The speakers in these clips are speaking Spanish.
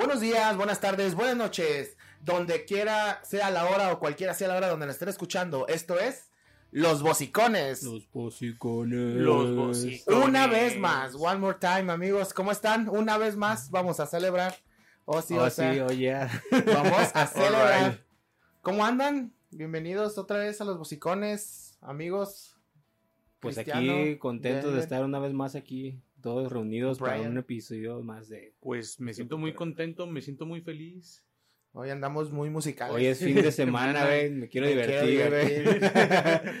Buenos días, buenas tardes, buenas noches, donde quiera sea la hora o cualquiera sea la hora donde nos estén escuchando. Esto es Los Bocicones. Los bocicones. Los bocicones. Una vez más, one more time, amigos. ¿Cómo están? Una vez más, vamos a celebrar. Oh, sí, Oh, o sea, sí, oye. vamos a celebrar. ¿Cómo andan? Bienvenidos otra vez a Los Bocicones, amigos. Pues Cristiano, aquí contentos de estar una vez más aquí, todos reunidos para Brian. un episodio más de. Pues me siento muy contento, me siento muy feliz. Hoy andamos muy musicales. Hoy es fin de semana, güey, me quiero Me divertir, quiero divertir.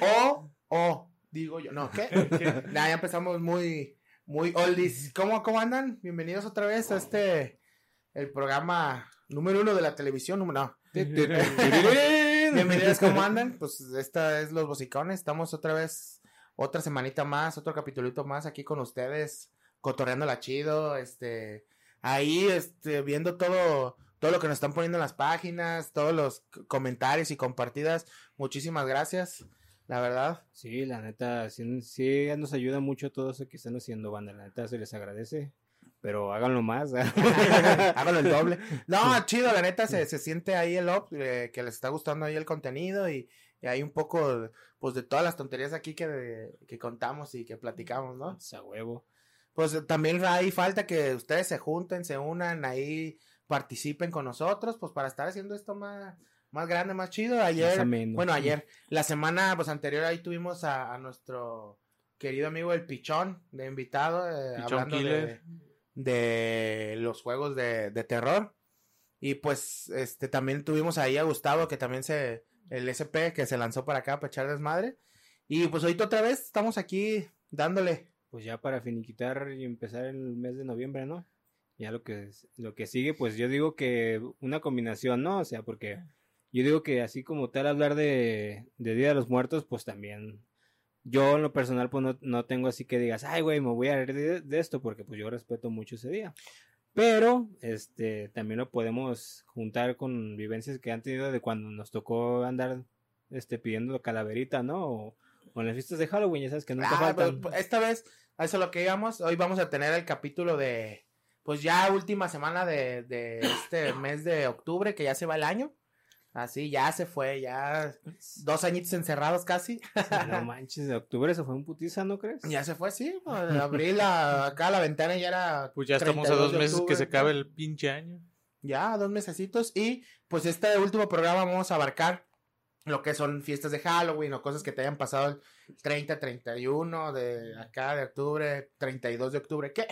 o, o, digo yo, no, ¿qué? Nah, ya empezamos muy, muy oldies. ¿Cómo, ¿Cómo andan? Bienvenidos otra vez a este, el programa número uno de la televisión, número, no. Bienvenidos, ¿cómo andan? Pues esta es Los Bocicones, estamos otra vez, otra semanita más, otro capitulito más aquí con ustedes, cotorreando la chido, este, ahí, este, viendo todo, todo lo que nos están poniendo en las páginas, todos los comentarios y compartidas, muchísimas gracias, la verdad. Sí, la neta, sí, sí nos ayuda mucho todo eso que están haciendo, banda. La neta se les agradece, pero háganlo más. ¿eh? Háganlo el doble. No, chido, la neta se, se siente ahí el up, eh, que les está gustando ahí el contenido y, y hay un poco, pues, de todas las tonterías aquí que, que contamos y que platicamos, ¿no? A huevo. Pues también ahí falta que ustedes se junten, se unan, ahí participen con nosotros, pues para estar haciendo esto más, más grande, más chido. Ayer, Más bueno, ayer, la semana pues anterior ahí tuvimos a, a nuestro querido amigo el Pichón de invitado, eh, Pichón hablando de, de los juegos de, de terror. Y pues este también tuvimos ahí a Gustavo, que también se, el SP que se lanzó para acá para echar desmadre. Y pues ahorita otra vez estamos aquí dándole. Pues ya para finiquitar y empezar el mes de noviembre, ¿no? Ya lo que, lo que sigue, pues yo digo que una combinación, ¿no? O sea, porque yo digo que así como tal hablar de, de Día de los Muertos, pues también yo en lo personal pues no, no tengo así que digas, ay güey, me voy a reír de, de esto porque pues yo respeto mucho ese día. Pero, este, también lo podemos juntar con vivencias que han tenido de cuando nos tocó andar, este, pidiendo calaverita, ¿no? O, o en las fiestas de Halloween, ya sabes que nunca Ah, faltan. pues, esta vez, a eso es lo que íbamos. Hoy vamos a tener el capítulo de, pues ya última semana de, de este mes de octubre, que ya se va el año. Así, ya se fue, ya dos añitos encerrados casi. No manches, de octubre se fue un putiza, ¿no crees? Ya se fue, sí. pues, Abril, a- acá la ventana ya era. Pues ya estamos a 32 dos meses que se acabe el pinche año. Ya, dos mesecitos. Y pues este último programa vamos a abarcar lo que son fiestas de Halloween o cosas que te hayan pasado el 30, 31 de acá de octubre, 32 de octubre. ¿Qué?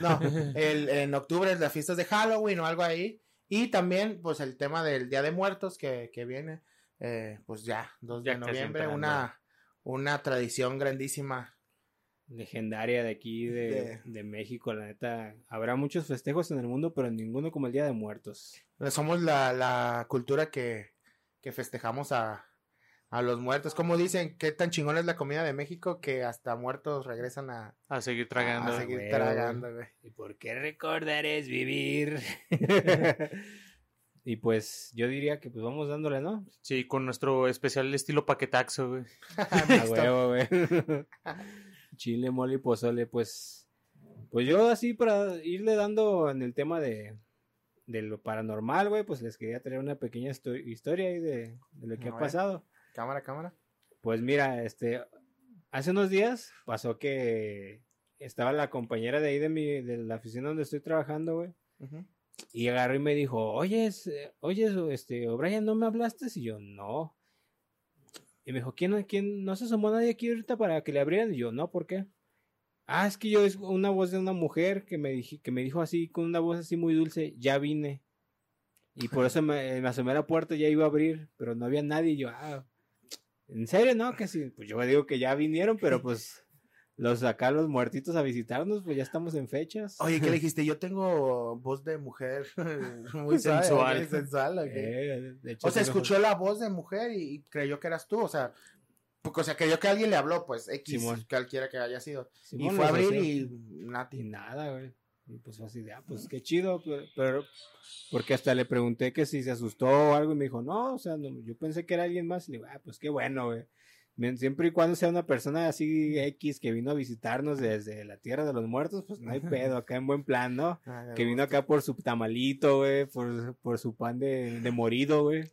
No, el, en octubre las fiestas de Halloween o algo ahí. Y también pues el tema del Día de Muertos que, que viene, eh, pues ya, 2 de Ya noviembre, una, una tradición grandísima. Legendaria de aquí, de, De- de México, la neta. Habrá muchos festejos en el mundo, pero ninguno como el Día de Muertos. Somos la, la cultura que, que festejamos a, a los muertos. Como dicen, qué tan chingón es la comida de México que hasta muertos regresan a, A seguir tragando. a seguir güey. tragando, güey. ¿Y por qué recordar es vivir? y pues yo diría que pues vamos dándole, ¿no? Sí, con nuestro especial estilo paquetaxo, güey. A huevo, güey. Chile, mole y pozole, pues. Pues yo así para irle dando en el tema de, de lo paranormal, güey, pues les quería traer una pequeña histo- historia ahí de, de lo que A ha ver. pasado. Cámara, cámara. Pues mira, este, hace unos días pasó que estaba la compañera de ahí de mi, de la oficina donde estoy trabajando, güey. Y agarró y me dijo, oye, oye, este, O'Brien, ¿no me hablaste? Y yo, no. Y me dijo, ¿quién, quién, no se asomó nadie aquí ahorita para que le abrieran? Y yo, no, ¿por qué? Ah, es que yo es una voz de una mujer que me, dije, que me dijo así, con una voz así muy dulce, ya vine. Y por eso me, me asomé a la puerta, ya iba a abrir, pero no había nadie. Y yo, ah, ¿en serio, no? Que sí. Pues yo digo que ya vinieron, pero pues los acá, los muertitos a visitarnos, pues ya estamos en fechas. Oye, ¿qué le dijiste? Yo tengo voz de mujer muy Sensual. sensual. Eh, hecho, O sea, escuchó la voz de mujer y, y creyó que eras tú, o sea, porque, o sea, creyó que alguien le habló, pues, X, Simón. cualquiera que haya sido. Simón y fue a abrir y Y Nati. nada, güey. Y pues fue así de, ah, pues qué chido, pero, pero- porque hasta le pregunté que si se asustó o algo y me dijo, no, o sea, no, yo pensé que era alguien más. Y le digo, ah, pues qué bueno, güey. Siempre y cuando sea una persona así X que vino a visitarnos desde la tierra de los muertos, pues no hay pedo, acá en buen plan, ¿no? Ah, Que vino acá por su tamalito, güey, por, por su pan de, de morido, güey.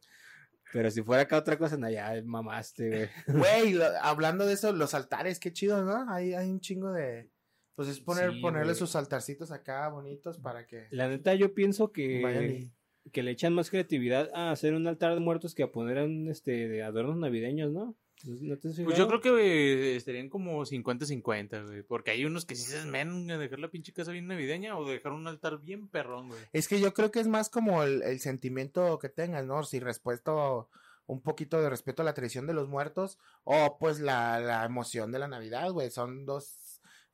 Pero si fuera acá otra cosa, no, ya mamaste, güey. Güey, hablando de eso, los altares, qué chido, ¿no? Hay, hay un chingo de. Pues es poner, Sí, ponerle güey. sus altarcitos acá bonitos para que La neta, yo pienso vayan que, y. que le echan más creatividad a hacer un altar de muertos que a poner un, este, de adornos navideños, ¿no? ¿No te has Pues yo creo que eh, estarían como 50-50, güey. Porque hay unos que sí se esmeran a dejar la pinche casa bien navideña o dejar un altar bien perrón, güey. Es que yo creo que es más como el, el sentimiento que tengas, ¿no? Si respeto, un poquito de respeto a la tradición de los muertos o pues la, la emoción de la Navidad, güey. Son dos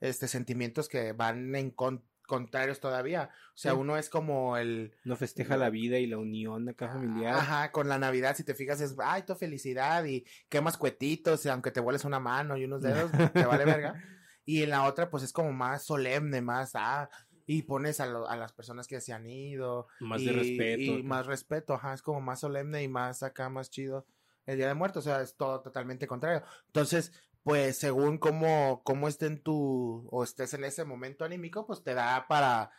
este, sentimientos que van en con- contrarios todavía. O sea, Sí. uno es como el... No festeja la vida y la unión acá familiar. Ajá, con la Navidad, si te fijas, es, ay, tu felicidad y quemas cuetitos, y aunque te vueles una mano y unos dedos, te vale verga. Y en la otra, pues es como más solemne, más, ah, y pones a, lo- a las personas que se han ido. Más y, de respeto. Y acá. más respeto, ajá, es como más solemne y más acá, más chido el Día de Muertos, o sea, es todo totalmente contrario. Entonces, pues según cómo, cómo esté en tu, o estés en ese momento anímico, pues te da para,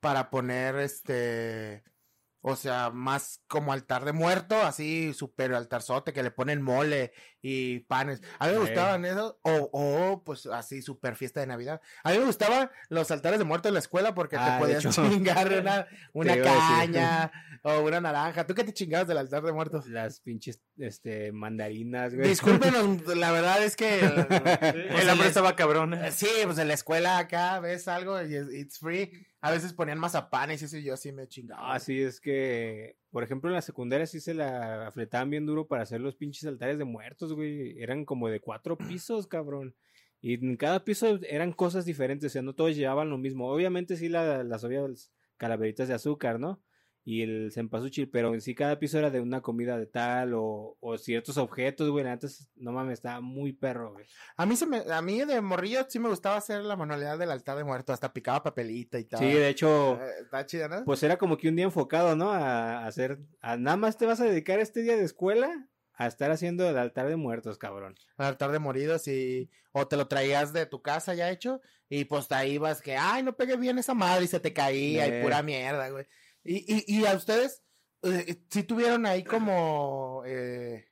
para poner este, o sea, más como altar de muerto, así super altarzote que le ponen mole y panes. A mí me gustaban esos, o, o pues así super fiesta de Navidad. A mí me gustaban los altares de muerto en la escuela porque Ah, te de podías hecho. chingar una, una caña o una naranja. ¿Tú qué te chingabas del altar de muertos? Las pinches este, mandarinas, güey. Discúlpenos, la verdad es que El hambre estaba cabrón. eh, Sí, pues en la escuela acá ves algo y es- it's free. A veces ponían mazapanes y eso y yo sí me chingaba. Ah, sí, es que, por ejemplo, en la secundaria sí se la afletaban bien duro para hacer los pinches altares de muertos, güey. Eran como de cuatro pisos, cabrón. Y en cada piso eran cosas diferentes, o sea, no todos llevaban lo mismo. Obviamente sí la- las obvias calaveritas de azúcar, ¿no? Y el cempasúchil, pero en sí cada piso era de una comida de tal o, o ciertos objetos, güey. Antes, no mames, estaba muy perro, güey. A mí se me, a mí de morrillo sí me gustaba hacer la manualidad del altar de muerto, hasta picaba papelito y tal. Sí, de hecho, Eh, Está chida, ¿no? pues era como que un día enfocado, ¿no? A, a hacer, a nada más te vas a dedicar este día de escuela a estar haciendo el altar de muertos, cabrón. El altar de moridos y o te lo traías de tu casa ya hecho y pues ahí vas que, ay, no pegué bien esa madre y se te caía Eh. y pura mierda, güey. Y, y, y a ustedes, eh, si tuvieron ahí como, eh,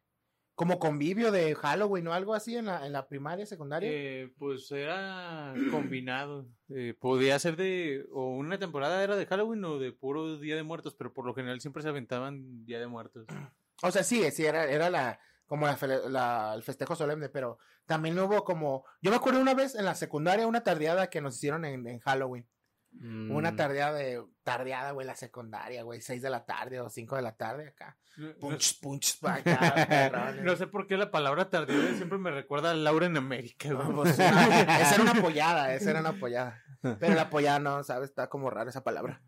como convivio de Halloween o algo así en la, en la primaria, secundaria. Eh, pues era combinado. Eh, podía ser de. O una temporada era de Halloween o de puro Día de Muertos, pero por lo general siempre se aventaban Día de Muertos. O sea, sí, sí, era, era la, como la, la- el festejo solemne, pero también hubo como, yo me acuerdo una vez en la secundaria, una tardeada que nos hicieron en, en Halloween. Mm, Una tardeada de, tardeada, güey, la secundaria, güey, seis de la tarde o cinco de la tarde acá. No, Punch, punch, acá, no sé por qué la palabra tardía siempre me recuerda a Laura en América, güey. No, pues, esa era una apoyada, esa era una apoyada. Pero la apoyada no, ¿sabes? Está como rara esa palabra.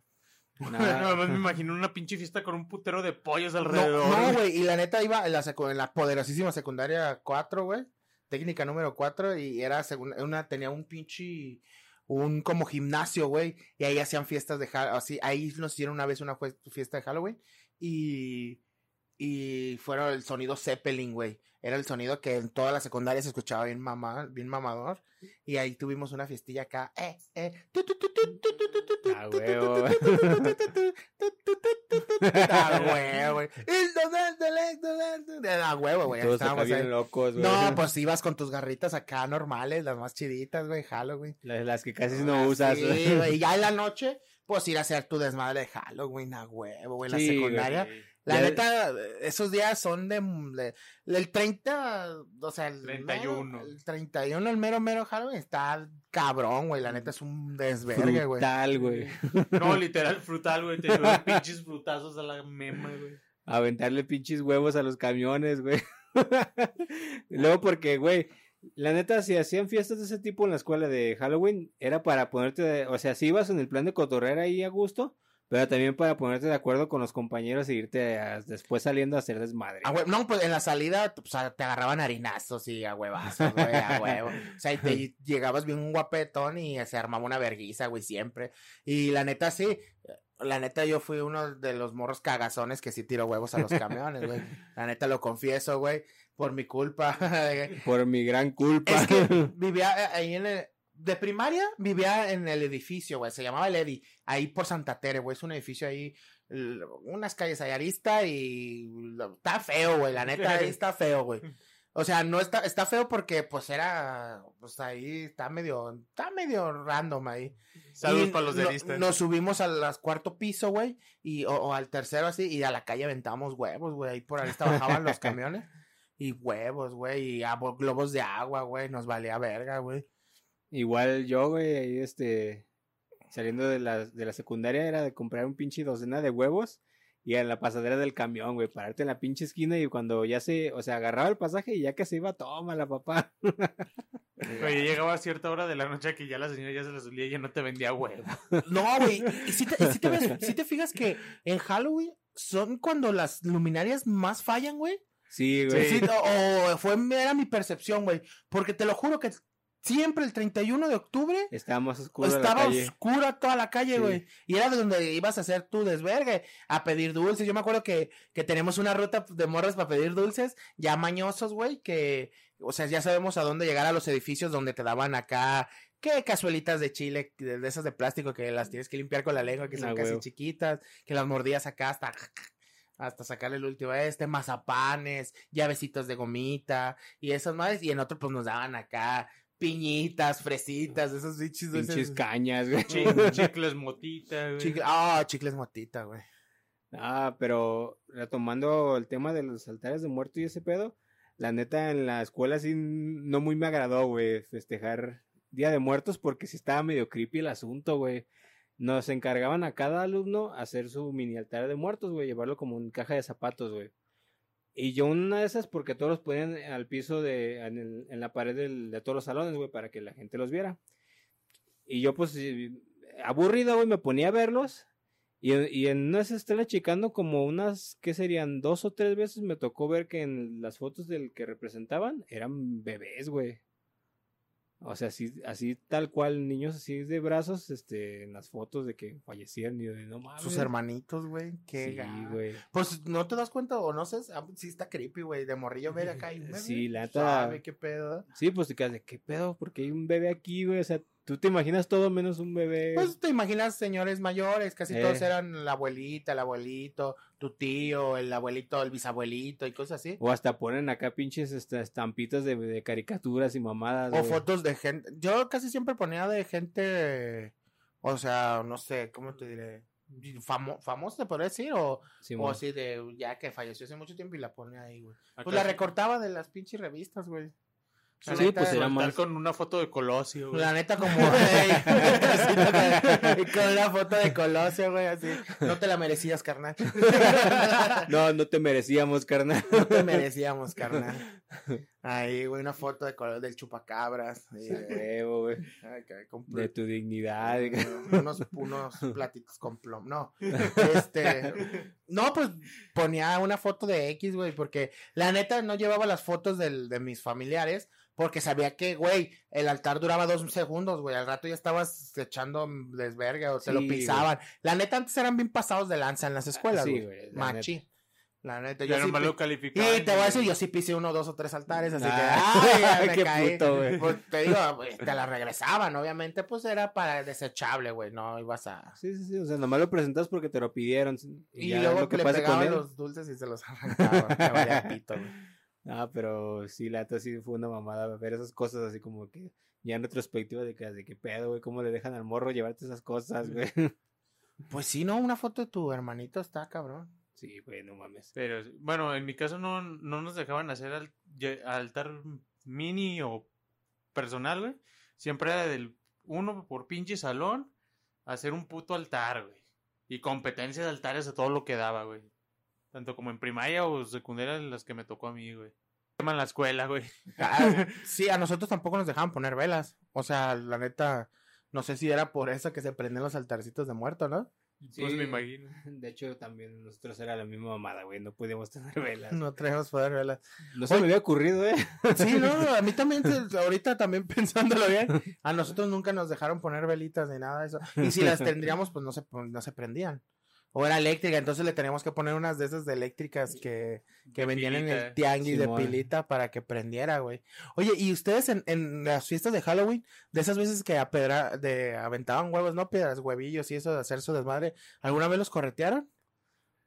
nada. Más me imagino una pinche fiesta con un putero de pollos alrededor. no, güey. y la neta iba en la, en la poderosísima secundaria 4, güey. Técnica número 4 y era segun- una, tenía un pinche, un como gimnasio, güey. Y ahí hacían fiestas de Halloween, así, ahí nos hicieron una vez una fiesta de Halloween y, y fueron el sonido Zeppelin, güey. Era el sonido que en toda la secundaria se escuchaba bien mamá, bien mamador. Y ahí tuvimos una fiestilla acá. Eh, eh. Ah, huevo, güey. Ah, huevo, güey. Estábamos bien locos, güey. No, pues ibas con tus garritas acá normales, las más chiditas, güey, Halloween. Las, las que casi no usas, güey. Y ya en la noche, pues ir a hacer tu desmadre de Halloween, a huevo, güey, en la secundaria. La Ya- neta, esos días son de, de- el 30, o sea, el 31. mero- el 31, el mero mero Halloween está cabrón, güey, la neta es un desvergue, güey. Frutal, güey. No, literal, frutal, güey. Te llevan pinches frutazos a la mema, güey. Aventarle pinches huevos a los camiones, güey. Luego porque, güey, la neta, si hacían fiestas de ese tipo en la escuela de Halloween, era para ponerte, de- o sea, si ibas en el plan de cotorrear ahí a gusto, pero también para ponerte de acuerdo con los compañeros e irte a- después saliendo a hacer desmadre. No, pues en la salida pues, te agarraban harinazos y a huevazos, güey, a huevo. O sea, y te llegabas bien un guapetón y se armaba una verguiza, güey, siempre. Y la neta, sí, La neta, yo fui uno de los morros cagazones que sí tiró huevos a los camiones, güey. La neta, lo confieso, güey. Por mi culpa. Por mi gran culpa. Es que vivía eh, ahí en el. De primaria vivía en el edificio, güey. Se llamaba el Edi. Ahí por Santa Tere, güey. Es un edificio ahí. Unas calles ahí arista y. Está feo, güey. La neta, ahí está feo, güey. O sea, no está, está feo porque pues era, pues ahí está medio, está medio random ahí. Saludos para los no- delistas. Nos subimos al cuarto piso, güey, y, o, o al tercero así, y a la calle aventamos huevos, güey, ahí por ahí bajaban los camiones. Y huevos, güey, y globos de agua, güey, nos valía verga, güey. Igual yo, güey, ahí este, saliendo de la, de la secundaria era de comprar un pinche docena de huevos y en la pasadera del camión, güey, pararte en la pinche esquina y cuando ya se, o sea, agarraba el pasaje y ya que se iba, tómala, papá. Oye, llegaba a cierta hora de la noche que ya la señora ya se la solía y ya no te vendía huevo. No, güey, y si te, y si te ves- si te fijas que en Halloween son cuando las luminarias más fallan, güey. Sí, güey. Sí, o, o fue, era mi percepción, güey. Porque te lo juro que siempre el 31 de octubre Estaba más oscuro la estaba calle. oscura toda la calle, Sí. güey. Y era de donde ibas a hacer tu desvergue, a pedir dulces. Yo me acuerdo que, que tenemos una ruta de morras para pedir dulces, ya mañosos, güey, que, o sea, ya sabemos a dónde llegar a los edificios donde te daban acá, que cazuelitas de chile, de, de esas de plástico que las tienes que limpiar con la lengua, que son Ah, casi chiquitas, que las mordías acá hasta hasta sacarle el último a este, mazapanes, llavecitos de gomita, y esas madres, y en otro pues nos daban acá piñitas, fresitas, esos bichos de Pinches esos- cañas, güey. Chi- chicles motita, güey. Chicle- Ah, chicles motita, güey. Ah, pero retomando el tema de los altares de muerto y ese pedo, la neta en la escuela sí no muy me agradó, güey, festejar Día de Muertos porque sí estaba medio creepy el asunto, güey. Nos encargaban a cada alumno hacer su mini altar de muertos, güey, llevarlo como en caja de zapatos, güey. Y yo una de esas porque todos los ponían al piso de, en, el- en la pared de todos los salones, güey, para que la gente los viera. Y yo pues aburrido, güey, me ponía a verlos y, en- y en unas estrellas checando como unas, ¿qué serían? Dos o tres veces me tocó ver que en las fotos del que representaban eran bebés, güey. O sea, así, así tal cual, niños así de brazos, este, en las fotos de que fallecieron y de no mames. Sus hermanitos, güey. Qué Sí, güey. Pues no te das cuenta o no sé, ah, sí está creepy, güey. De morrillo ver acá y un bebé, Sí, la neta- Sabe qué pedo. Sí, pues te quedas de qué pedo, porque hay un bebé aquí, güey. O sea, tú te imaginas todo menos un bebé. Pues te imaginas señores mayores, casi Eh. todos eran la abuelita, el abuelito, tu tío, el abuelito, el bisabuelito y cosas así. O hasta ponen acá pinches este, estampitas de, de caricaturas y mamadas. O fotos de gente. Yo casi siempre ponía de gente, o sea, no sé, ¿cómo te diré? Famo famosa, te podría decir, o, Sí, o así de ya que falleció hace mucho tiempo y la pone ahí, güey. Acá Pues la recortaba de las pinches revistas, güey. La Sí, neta, pues era más. con una foto de Colosio, güey. La neta, como. Ey, con una foto de Colosio, güey, así. No te la merecías, carnal. No, no te merecíamos, carnal. No te merecíamos, carnal. Ahí, güey, una foto de color del chupacabras. güey. con De tu dignidad. unos, unos platitos con plomo. No, este. No, pues ponía una foto de X, güey, porque la neta no llevaba las fotos del, de mis familiares. Porque sabía que, güey, el altar duraba dos segundos, güey. Al rato ya estabas echando desverga o te lo pisaban. La neta, antes eran bien pasados de lanza en las escuelas, Sí, güey. güey, la Machi. La neta, yo sí nomás pi- lo calificaban. y te voy a decir, yo sí pisé uno, dos o tres altares, así Ah, que, ay, ya me qué caí. puto, güey. Pues, te digo, te la regresaban, obviamente, pues era para desechable, güey, no ibas a... Sí, sí, sí. O sea, nomás lo presentas porque te lo pidieron. Y, Y, ya luego lo que le pegaban los dulces y se los arrancaban, te valía pito, güey. Ah, pero sí, la neta sí fue una mamada ver esas cosas así como que ya en retrospectiva de que, de qué pedo, güey, cómo le dejan al morro llevarte esas cosas, güey. Pues sí, no, una foto de tu hermanito está cabrón. Sí, güey, no mames. Pero, bueno, en mi caso no, no nos dejaban hacer al- altar mini o personal, güey. Siempre era del uno por pinche salón, hacer un puto altar, güey. Y competencia de altares a todo lo que daba, güey. Tanto como en primaria o secundaria, las que me tocó a mí, güey. En la escuela, güey. Ah, sí, a nosotros tampoco nos dejaban poner velas. O sea, la neta, no sé si era por eso que se prenden los altarcitos de muerto, ¿no? Pues me imagino. De hecho, también nosotros era la misma mamada, güey. No podíamos tener velas. No traemos poder verlas. No se me había ocurrido, ¿eh? Sí, no, a mí también, ahorita también pensándolo bien, a nosotros nunca nos dejaron poner velitas ni nada de eso. Y si las tendríamos, pues no se, no se prendían. O era eléctrica, entonces le teníamos que poner unas de esas de eléctricas que, que De vendían en el tianguis de pilita para que prendiera, güey. Oye, ¿y ustedes en, en las fiestas de Halloween, de esas veces que a pedra, de aventaban huevos, no piedras, huevillos y eso de hacer su desmadre, ¿alguna vez los corretearon?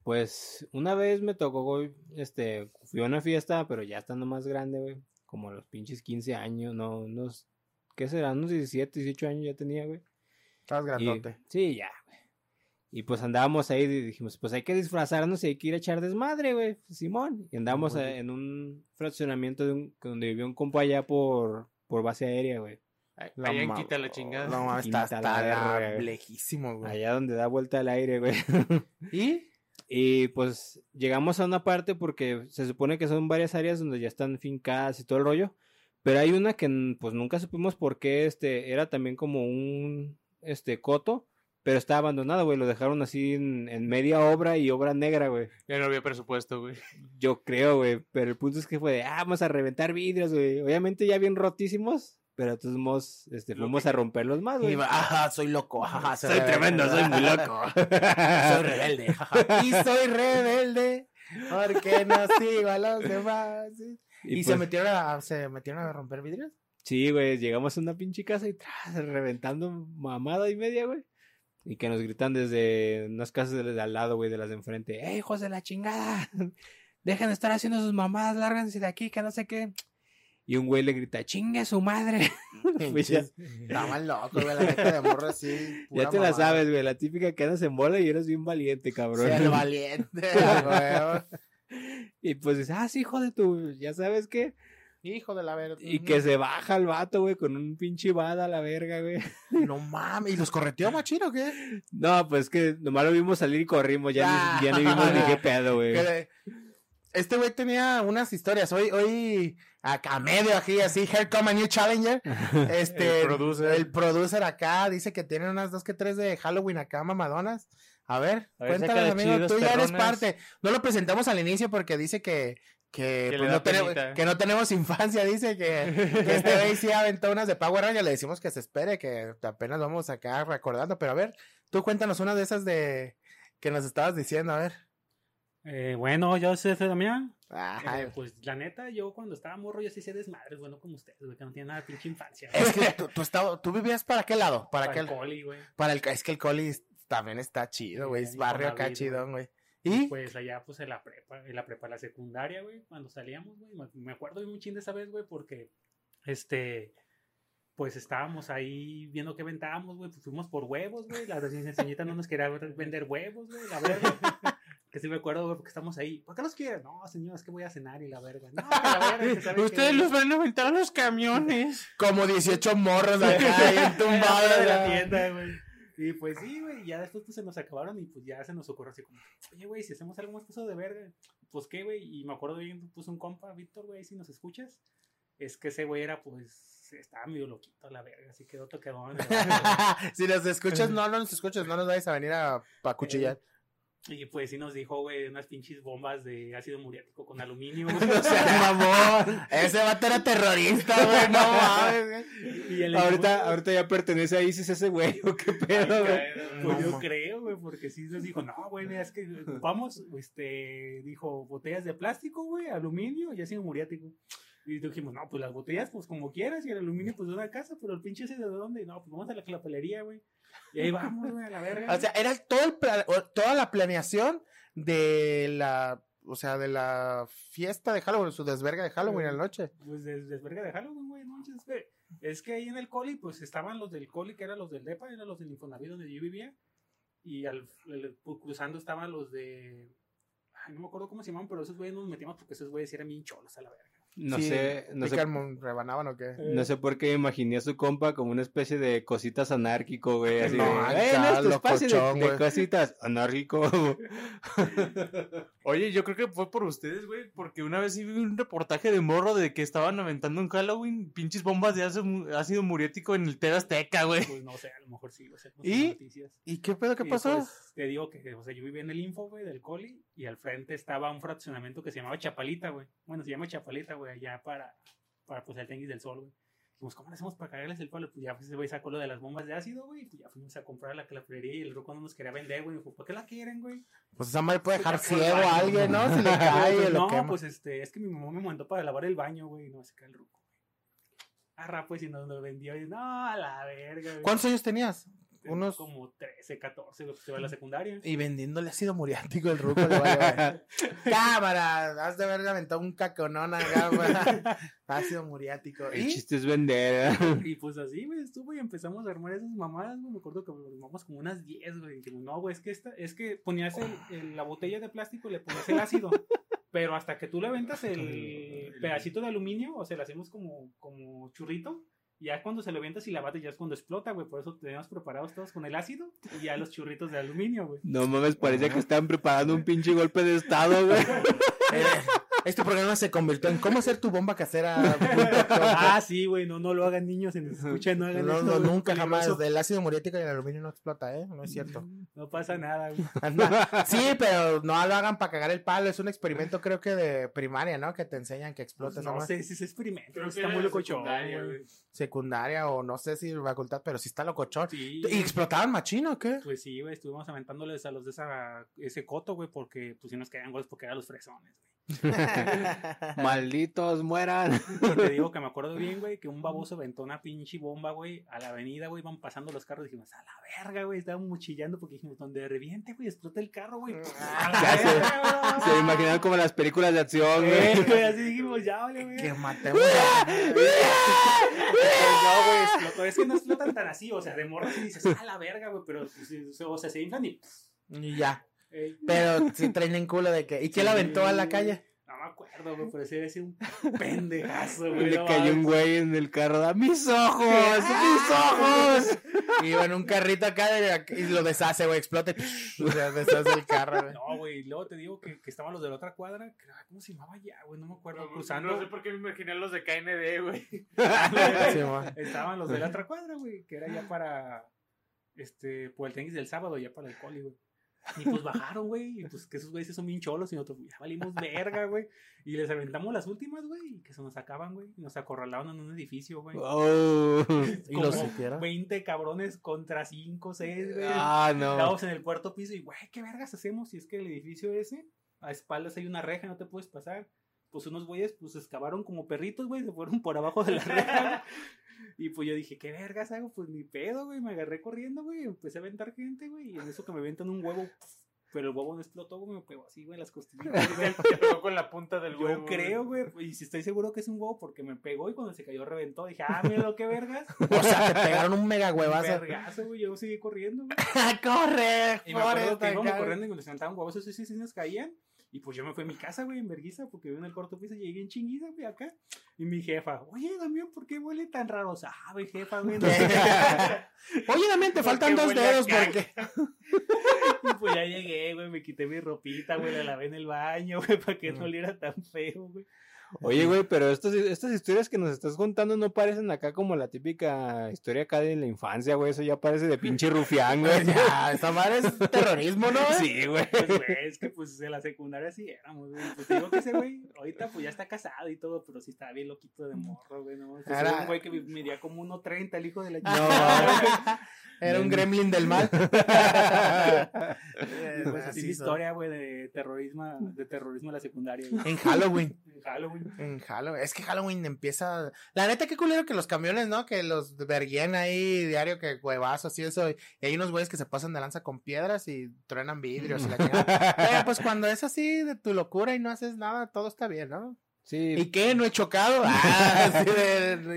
Pues una vez me tocó, güey, este, fui a una fiesta, pero ya estando más grande, güey. Como a los pinches 15 años, no, unos, ¿qué será? Unos 17, 18 años ya tenía, güey. Estabas Y- grandote. sí, ya. Y pues andábamos ahí y dijimos, pues hay que disfrazarnos y hay que ir a echar desmadre, güey, Simón. Y bien. en un fraccionamiento de un, donde vivía un compa allá por, por base aérea, güey. Allá en Quita la chingada. No, mames, está, está lejísimo, güey. Allá donde da vuelta al aire, güey. ¿Y? Y pues llegamos a una parte porque se supone que son varias áreas donde ya están fincadas y todo el rollo. Pero hay una que pues nunca supimos por qué este era también como un este coto, pero está abandonado, güey. Lo dejaron así en, en media obra y obra negra, güey. Ya no había presupuesto, güey. Yo creo, güey. Pero el punto es que fue de, ah, vamos a reventar vidrios, güey. Obviamente ya bien rotísimos, pero todos modos, este, fuimos a romperlos más, güey. Y va, ajá, soy loco, ajá, Soy tremendo, soy muy loco. soy rebelde, ajá, y soy rebelde, porque no sigo a los demás. Y, se pues, metieron a, se metieron a romper vidrios. Sí, güey, llegamos a una pinche casa y tras, reventando mamada y media, güey. Y que nos gritan desde unas casas de, al lado, güey, de las de enfrente. ¡Eh, hijos de la chingada! Dejen de estar haciendo sus mamadas, lárganse de aquí, que no sé qué. Y un güey le grita, chingue su madre. Pues ya, Estaban locos, güey, la neta de morro así. ya te la sabes, güey, la típica que andas en bola y eres bien valiente, cabrón. el valiente, a y pues dice, ah, sí, hijo de tu, ya sabes qué. Hijo de la verga. Y que se baja el vato, güey, con un pinche bada a la verga, güey. No mames, ¿y los correteó machino o qué? No, pues que nomás lo vimos salir y corrimos, ya, Ah. ni, ya ni vimos ni qué pedo, güey. Este güey tenía unas historias. Hoy, hoy, acá medio aquí, así, Here Come a New Challenger. Este, El producer. el producer acá dice que tiene unas dos que tres de Halloween acá, mamadonas. A ver, A ver, amigo. Tú ya eres parte. No lo presentamos al inicio porque dice que, que, Que pues, no tenemos, que no tenemos infancia. Dice que, que este güey sí aventó unas de Power Rangers. Le decimos que se espere, que apenas vamos acá recordando. Pero a ver, tú cuéntanos una de esas de que nos estabas diciendo, a ver. Eh, bueno, yo soy Damián. Ay, Eh, pues la neta, yo cuando estaba morro, yo sí sé desmadres, bueno, como ustedes, güey, que no tienen nada de pinche infancia. Es que tú, tú, estaba- tú vivías para qué lado? Para, Para qué el coli, güey. Para el, es que el Coli también está chido, güey. Es barrio acá chidón, güey. Pues allá, pues en la prepa, en la prepa, la secundaria, güey, cuando salíamos, güey, me- acuerdo de un chin de esa vez, güey, porque, este, pues estábamos ahí viendo qué ventábamos, güey, pues fuimos por huevos, güey, la señorita no nos quería vender huevos, güey, la verga. Que sí me acuerdo, güey, porque estamos ahí. ¿Por qué los quieren? No, señor, es que voy a cenar y la verga. No, la verga, Ustedes que- los van a aventar a los camiones. Como 18 morros acá, bien tumbados. De la tienda, güey. Y pues sí, güey, ya después pues se nos acabaron y pues ya se nos ocurrió así como, oye, güey, si hacemos algo más pasado de verga, pues qué, güey, y me acuerdo bien, puso un compa, Víctor, güey, si nos escuchas, es que ese güey era, pues, estaba medio loquito a la verga, así quedó toquedón. si nos escuchas, no, no nos escuchas, no nos vayas a venir a, pa' cuchillar. Y pues sí nos dijo, güey, unas pinches bombas de ácido muriático con aluminio, No seas mamón. Ese vato era terrorista, güey. No mames, güey. Y el ahorita, ahorita ya pertenece a ISIS ese güey, ¿o qué pedo, güey? Pues No, yo creo, güey, porque sí nos dijo, no, güey, es que vamos, este, dijo, botellas de plástico, güey, aluminio y ácido muriático. Y dijimos, no, pues las botellas, pues como quieras, y el aluminio, pues de una casa, pero el pinche ese de dónde, no, pues vamos a la clapelería, güey. Y ahí vamos, güey, a la verga. O sea, era todo el toda la planeación de la, o sea, de la fiesta de Halloween, su desverga de Halloween en la noche. Pues des- desverga de Halloween, güey, no manches, güey. Es que ahí en el coli, pues estaban los del coli, que eran los del DEPA, eran los del Infonavit donde yo vivía. Y al, el- pues, cruzando estaban los de. Ay, no me acuerdo cómo se llamaban, pero esos güeyes no nos metíamos porque esos güeyes eran bien cholos a la verga. No Sí, sé, no sé, pican, rebanaban o qué. no sé por qué imaginé a su compa como una especie de cositas anárquico, güey, así No, de, "Eh, en este espacio de- locochón, de, güey". cositas anárquico. Oye, yo creo que fue por ustedes, güey, porque una vez sí vi un reportaje de morro de que estaban aventando en Halloween pinches bombas de ácido, muriético en el TV Azteca, güey. Pues no sé, a lo mejor sí, o sea, ¿Y? noticias. ¿Y qué pedo? ¿Qué Y, pasó? pues, te digo que, o sea, yo vivía en el Info, güey, del Coli, y al frente estaba un fraccionamiento que se llamaba Chapalita, güey. Bueno, se llama Chapalita, güey, allá para, para pues, el Tenguis del Sol, güey. Dijimos, ¿cómo le hacemos para cagarles el palo? Pues ya, pues, ese güey sacó lo de las bombas de ácido, güey, y pues ya fuimos a comprar la clavería y el roco no nos quería vender, güey. Dijo, ¿por qué la quieren, güey? Pues esa madre puede dejar Pues, por ciego a alguien, ¿no? Si le cae Pues, no, quema. pues este, es que mi mamá me mandó para lavar el baño, güey, no se cae el ruco, güey. Arra, pues, y nos lo vendió, y no, a la verga, güey. ¿Cuántos años tenías? Tengo unos- Como 13, 14, güey, pues iba a la secundaria. Y vendiéndole ácido muriático el ruco le. Cámara, has de haber aventado un caconón acá. Ácido muriático. El ¿Y? chiste es vender. Y pues así, güey, estuvo y empezamos a armar esas mamadas, güey. Me acuerdo que armamos como unas 10, güey. Y dijimos, no, güey, es que esta, es que ponías el, el- la botella de plástico y le ponías el ácido. pero hasta que tú le aventas el pedacito de aluminio, o sea, le hacemos como, como churrito. Ya cuando se lo avientas y la bates ya es cuando explota, güey. Por eso teníamos preparados todos con el ácido y ya los churritos de aluminio, güey. No mames, parecía que estaban preparando un pinche golpe de estado, güey. Este programa se convirtió en cómo hacer tu bomba casera. Ah, sí, güey, no, no lo hagan niños, si nos escuchan, no hagan No, eso, no, güey, nunca jamás. El ácido muriático y el aluminio no explota, ¿eh? No es cierto. No pasa nada, güey. Sí, pero no lo hagan para cagar el palo. Es un experimento, creo que de primaria, ¿no? Que te enseñan que explota esa No sé si es experimento, Creo que está muy locochón, secundaria, güey. güey. Secundaria o no sé si facultad, pero sí está locochón. Sí, ¿Y explotaban machino o qué? Pues sí, güey, estuvimos aventándoles a los de esa, ese coto, güey, porque pues si nos caían goles porque eran los fresones, Malditos mueran. Y te digo que me acuerdo bien, güey, que un baboso aventó una pinche bomba, güey, a la avenida, güey, iban pasando los carros y dijimos, a la verga, güey, estábamos mochillando porque dijimos, donde reviente, güey, explota el carro, güey. A la Ya se- Se güey. imaginaban como las películas de acción, güey. así dijimos, ya, vale, güey. que matemos. Pues no, güey, explotó. Es que no explotan tan así, o sea, de morro sí dices, a la verga, güey, pero, o sea, se inflan y... Y ya. Pero sí traen en culo de que. ¿Y quién la aventó a la calle? No me acuerdo, güey, pero sí debe ser un pendejazo, güey. Le no cayó un güey en el carro. ¡A mis ojos! ¡Mis ojos! Iba en un carrito acá de- y lo deshace, güey. Explota. y- O sea, deshace el carro, güey. No, güey, y luego te digo que, que estaban los de la otra cuadra, ah, ¿cómo se llamaba ya, güey? No me acuerdo, cruzando. No sé por qué me imaginé los de KND, güey. Sí. Estaban los de la otra cuadra, güey, que era ya para, este, por el tenis del sábado, ya para el coli, güey. Y pues bajaron, güey, y pues que esos güeyes son bien cholos y nosotros ya valimos verga, güey. Y les aventamos las últimas, güey, y que se nos acaban, güey. y Nos acorralaban en un edificio, güey. Oh. ¿Y los supieron? 20 cabrones contra 5, 6, güey. Ah, no. Estábamos en el cuarto piso y, güey, ¿qué vergas hacemos si es que el edificio ese, a espaldas hay una reja, no te puedes pasar? Pues unos güeyes, pues excavaron como perritos, güey, se fueron por abajo de la reja. y pues yo dije, ¿qué vergas hago? Pues ni pedo, güey, me agarré corriendo, güey, empecé a aventar gente, güey, y en eso que me aventan un huevo, pero el huevo no explotó, güey, me pegó así, güey, en las costillitas, güey. Te pegó con la punta del Yo huevo. creo, güey, y si estoy seguro que es un huevo porque me pegó y cuando se cayó reventó, dije, ah, mira lo que vergas. O sea, te pegaron un mega Un huevazo. vergazo, güey, yo seguí corriendo, güey. ¡Corre! Y me acuerdo que íbamos corriendo y cuando se levantaban huevos, esos sí, sí nos caían. Y pues yo me fui a mi casa, güey, en verguiza, porque vivo en el cuarto piso llegué en chinguiza, güey, acá. Y mi jefa, oye, Damián, ¿por qué huele tan raro? Sabe, jefa, güey. no sé". Oye, también te faltan dos dedos porque. y pues ya llegué, güey, me quité mi ropita, güey, la lavé en el baño, güey, para que no oliera tan feo, güey. Oye, güey, pero estos, estas historias que nos estás contando no parecen acá como la típica historia acá de la infancia, güey. Eso ya parece de pinche rufián, güey. Ya, esta madre es terrorismo, ¿no? Sí, güey. Pues, güey, es que pues en la secundaria sí éramos, güey. Pues te digo que ese güey, ahorita pues ya está casado y todo, pero sí estaba bien loquito de morro, güey, ¿no? Pues, Era- era un güey que medía como 1.30, el hijo de la No, chingada. era un gremlin del mal. Pues así la historia, güey, de terrorismo, de terrorismo en la secundaria, güey. En Halloween. En Halloween. En Halloween. Es que Halloween empieza. La neta, qué culero que los camiones, ¿no? Que los verguían ahí diario, que huevazos y eso. Y hay unos güeyes que se pasan de lanza con piedras y truenan vidrios y la chingada. Pero pues cuando es así de tu locura y no haces nada, todo está bien, ¿no? Sí, ¿Y qué? ¿No he chocado? Ah,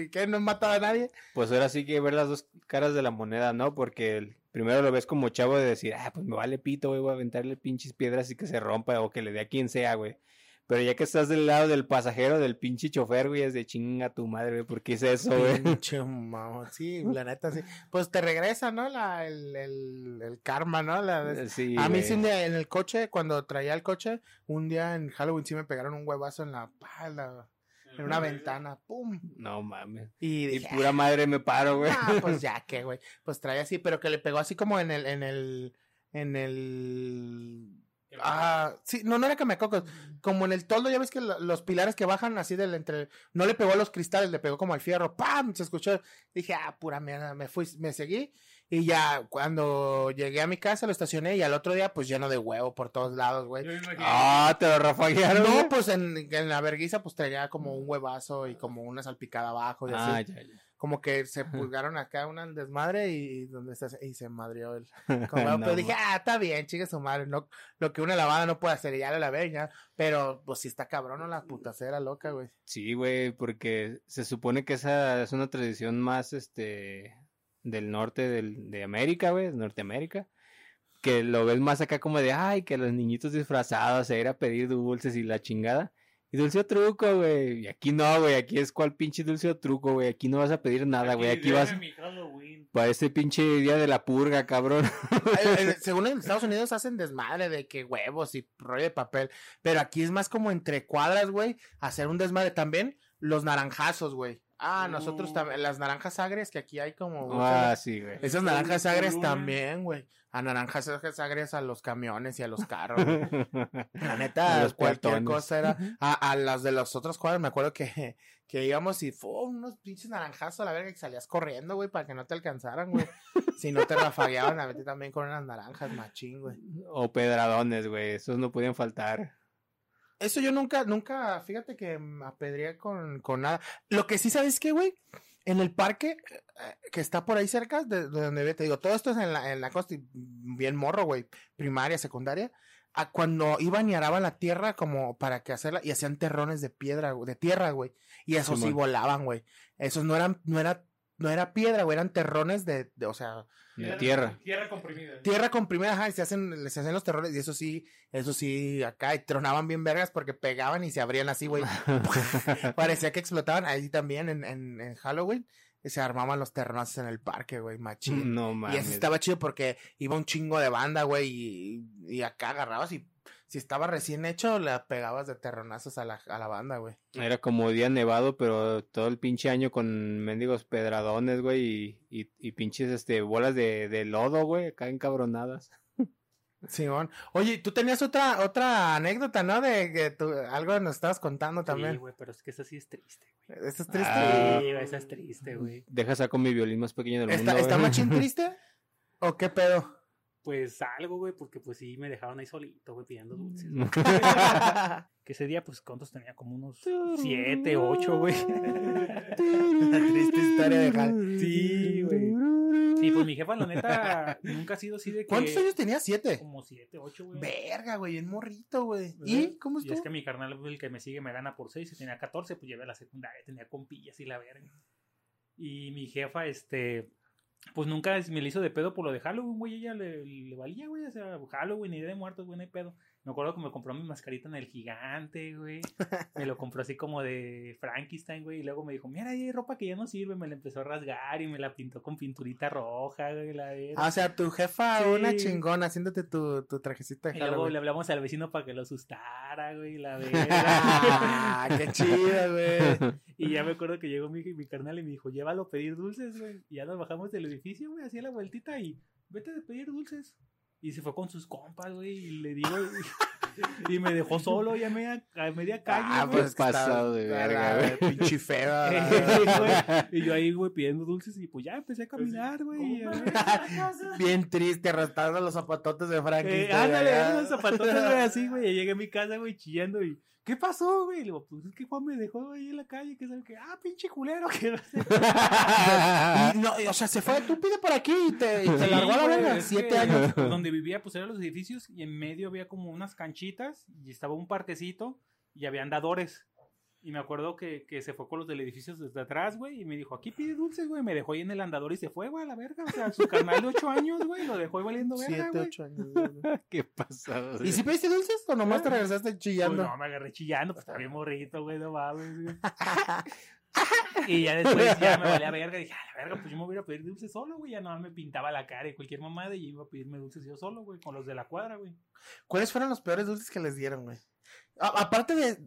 ¿Y qué? ¿No he matado a nadie? pues ahora sí que ver las dos caras de la moneda, ¿no? Porque el- primero lo ves como chavo de decir, ah, pues me vale pito, güey, voy a aventarle pinches piedras y que se rompa o que le dé a quien sea, güey. Pero ya que estás del lado del pasajero, del pinche chofer, güey, es de chinga tu madre, güey, ¿por qué es eso, güey? Pinche mamón, sí, la neta, sí. Pues te regresa, ¿no? La, el, el, el karma, ¿no? La, Sí, a mí güey. sí un día en el coche, cuando traía el coche, un día en Halloween sí me pegaron un huevazo en la pala, en una ventana, pum. No mames. Y pura madre me paro, güey. ah, pues ya que, güey. Pues traía así, pero que le pegó así como en el, en el, en el... Ah, sí, no, no era que me cocos, como en el toldo, ya ves que lo- los pilares que bajan así del entre, no le pegó a los cristales, le pegó como al fierro, ¡pam! Se escuchó, dije, ah, pura mierda, me fui, me seguí, y ya cuando llegué a mi casa lo estacioné y al otro día pues lleno de huevo por todos lados, güey. Yo me imagino. Ah, te lo rafaguearon. No, pues en, en la verguiza pues traía como un huevazo y como una salpicada abajo y así. Ah, ya, ya. Como que se pulgaron acá una desmadre y donde está y se madrió el No, pero dije, ah, está bien, chingue su madre, no, lo que una lavada no puede hacer, y ya lo lavé, ya, pero pues sí está cabrón ¿no? la putacera loca, güey. Sí, güey, porque se supone que esa es una tradición más, este, del norte del, de América, güey, Norteamérica. Que lo ves más acá como de, ay, que los niñitos disfrazados a ir a pedir dulces y la chingada. Y dulce o truco, güey. Y aquí no, güey, aquí es cual pinche dulce o truco, güey. Aquí no vas a pedir nada, güey. Aquí vas mi Halloween. para ese pinche día de la purga, cabrón. Según en Estados Unidos hacen desmadre de que huevos y rollo de papel, pero aquí es más como entre cuadras, güey, hacer un desmadre también, los naranjazos, güey. Ah, nosotros también, las naranjas agrias que aquí hay como... Ah, sí, güey. Esas naranjas agrias también, güey. A naranjas agrias a los camiones y a los carros. güey. La neta, los cualquier cosa era. A, a las de los otros cuadros, me acuerdo que, que íbamos y fue unos pinches naranjazos a la verga que salías corriendo, güey, para que no te alcanzaran, güey. si no te rafagueaban, a veces también con unas naranjas, machín, güey. O pedradones, güey. Esos no podían faltar. Eso yo nunca, nunca, fíjate que me apedreé con, con nada. Lo que sí sabes que, güey, en el parque eh, que está por ahí cerca de, de donde te digo, todo esto es en la, en la costa, y bien morro, güey, primaria, secundaria. A cuando iban y araban la tierra como para que hacerla, y hacían terrones de piedra, de tierra, güey. Y esos sí volaban, güey. Esos no eran, no era, no era piedra, güey, eran terrones de, de, o sea, De tierra. Tierra comprimida. tierra comprimida, ajá, y se hacen, les hacen los terrones, y eso sí, eso sí, acá, y tronaban bien vergas porque pegaban y se abrían así, güey. Parecía que explotaban ahí también en, en, en Halloween. Y se armaban los terronazos en el parque, güey, machín. No y mames. eso estaba chido porque iba un chingo de banda, güey, y, y acá agarrabas y si estaba recién hecho, le pegabas de terronazos a la, a la banda, güey. Era como día nevado, pero todo el pinche año con mendigos pedradones, güey, y, y, y pinches este, bolas de, de lodo, güey, acá encabronadas. Simón. Oye, tú tenías otra, otra anécdota, ¿no? De que tú, algo nos estabas contando Sí, también. güey, pero es que esa sí es triste, güey. ¿Esto es triste? Ah. Sí, güey, esa es triste, güey. Deja saco mi violín más pequeño del ¿Está, mundo. ¿Está machín triste? ¿O qué pedo? Pues algo, güey, porque pues sí me dejaron ahí solito, güey, pidiendo dulces. güey. Que ese día, pues, ¿cuántos tenía? Como unos siete, ocho, güey. La triste historia de Hal. Sí, güey. Sí, pues mi jefa, la neta, nunca ha sido así de que... ¿Cuántos años tenía? ¿Siete? Como siete, ocho, güey. Verga, güey, en morrito, güey. ¿Y cómo Y es estuvo? que mi carnal, el que me sigue, me gana por 6 y tenía 14, pues llevé a la secundaria, tenía compillas y la verga. Y mi jefa, este, pues nunca me le hizo de pedo por lo de Halloween, güey, ella le, valía, güey, o sea, Halloween y Día de Muertos, güey, no hay pedo. Me acuerdo que me compró mi mascarita en el gigante, güey. Me lo compró así como de Frankenstein, güey. Y luego me dijo, mira, ahí hay ropa que ya no sirve. Me la empezó a rasgar y me la pintó con pinturita roja, güey, la. Ah, o sea, tu jefa, Sí. una chingona, haciéndote tu, tu trajecito de Y luego le hablamos al vecino para que lo asustara, güey, la verga. Ah, qué chido, güey. Y ya me acuerdo que llegó mi, mi carnal y me dijo, llévalo a pedir dulces, güey. Y ya nos bajamos del edificio, güey, hacía la vueltita y vete a pedir dulces. Y se fue con sus compas, güey, y le digo, y, me dejó solo ya a media, a media calle, Ah, pues Pasado de verga, Pinche fea. Güey. Y yo ahí, güey, pidiendo dulces y pues ya empecé a caminar, güey. Bien triste, arrastrando los zapatotes de Frankie. Eh, ándale, unos zapatotes, güey, así, güey. y Llegué a mi casa, güey, chillando y. ¿Qué pasó, güey? Y le digo, pues es que Juan me dejó ahí en la calle, que sabe que, ah, pinche culero, que no sé. Y no, o sea, se fue, tú pide por aquí y te, y te Sí, largó a la verga. Siete que años. Donde vivía, pues eran los edificios y en medio había como unas canchitas y estaba un parquecito y había andadores. Y me acuerdo que, que se fue con los del edificio desde atrás, güey, y me dijo, aquí pide dulces, güey. Me dejó ahí en el andador y se fue, güey, a la verga. O sea, su carnal de 8 años, güey, lo dejó ahí valiendo verga, Siete, güey. ocho años. güey. Qué pasado. ¿Y si pediste dulces o nomás te regresaste Pues chillando? no, me agarré chillando, pues estaba bien morrito, güey, no mames, güey. Y ya después ya me valía verga, dije, a la verga, pues yo me voy a ir a pedir dulces solo, güey. Ya no me pintaba la cara y cualquier mamada y iba a pedirme dulces yo solo, güey, con los de la cuadra, güey. ¿Cuáles fueron los peores dulces que les dieron, güey? A- aparte de,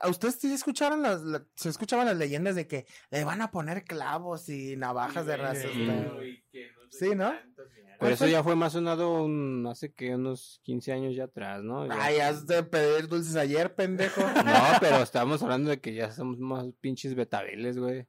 a ustedes sí escucharon las, la- se escuchaban las leyendas de que le van a poner clavos y navajas de raza. Sí. Sí, ¿no? Pero eso ya fue más sonado un, hace que unos 15 años ya atrás, ¿no? Ya- Ay, has de pedir dulces ayer, pendejo. No, pero estábamos hablando de que ya somos más pinches betabeles, güey.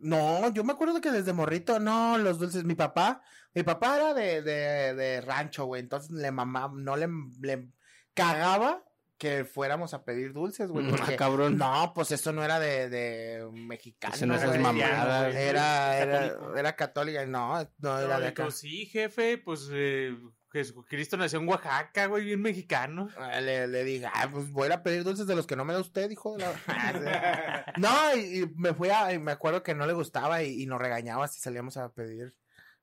No, yo me acuerdo que desde morrito, no, los dulces, mi papá, mi papá era de, de, de rancho, güey, entonces le mamá, no le, le cagaba que fuéramos a pedir dulces, güey, Ah, porque, cabrón. no, pues eso no era de, de mexicano, Eso no mamada, era, era, era católica, no, no era de acá. Sí, jefe, pues eh, Jesucristo nació en Oaxaca, güey, bien mexicano. Ah, Le, le dije, ah, pues voy a ir a pedir dulces de los que no me da usted, hijo de la... no, y, y me fui a, y me acuerdo que no le gustaba y, y nos regañaba si salíamos a pedir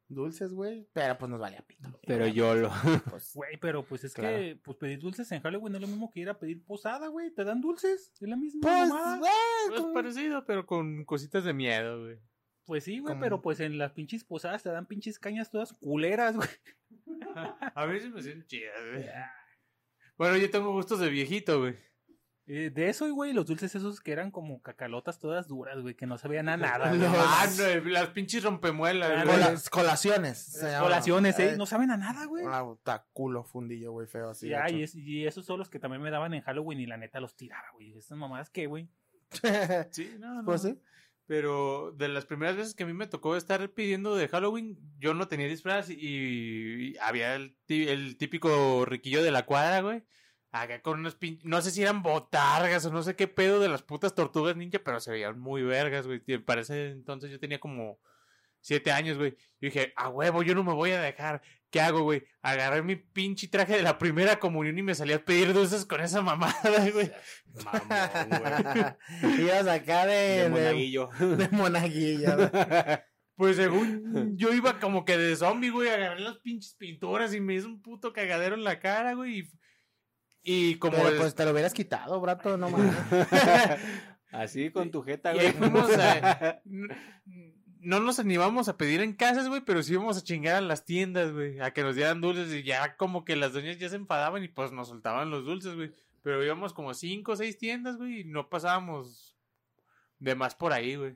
dulces, güey, pero pues nos valía pito. Pero yo lo. Pues, Güey, pero pues es Claro. que pues pedir dulces en Halloween no es lo mismo que ir a pedir posada, güey. Te dan dulces, es la misma pues, güey, Pues parecido, pero con cositas de miedo, güey. Pues sí, güey, pero pues en las pinches posadas te dan pinches cañas todas culeras, güey. A veces me hacen chidas, güey. Bueno, yo tengo gustos de viejito, güey. Eh, de eso, güey, los dulces esos que eran como cacalotas todas duras, güey, que no sabían a nada. Los- güey. Ah, no, las pinches rompemuelas, Ah, güey. Colaciones. Las llama. Colaciones, eh, Eh, no saben a nada, güey. una puta culo fundillo, güey, feo así. Ya, gacho. y, es- y esos son los que también me daban en Halloween y la neta los tiraba, güey. Estas mamadas, ¿qué, güey? Sí, no, no. pues sí. Pero de las primeras veces que a mí me tocó estar pidiendo de Halloween, yo no tenía disfraz y, y había el, el típico riquillo de la cuadra, güey. Acá con unos pin... No sé si eran botargas o no sé qué pedo de las putas tortugas ninja, pero se veían muy vergas, güey. Para ese entonces yo tenía como siete años, güey. Yo dije, a huevo, yo no me voy a dejar. ¿Qué hago, güey? Agarré mi pinche traje de la primera comunión y me salí a pedir dulces con esa mamada, güey. Mamón, güey. Ibas acá de, De de, monaguillo. de monaguillo. güey. Pues según yo iba como que de zombie, güey, agarré las pinches pinturas y me hizo un puto cagadero en la cara, güey. Y, y como Pero, el- pues te lo hubieras quitado, brato, no mames. Así con tu jeta, güey. fuimos a- no nos animamos a pedir en casas, güey, pero sí íbamos a chingar a las tiendas, güey, a que nos dieran dulces y ya como que las doñas ya se enfadaban y pues nos soltaban los dulces, güey. Pero íbamos como cinco o seis tiendas, güey, y no pasábamos de más por ahí, güey.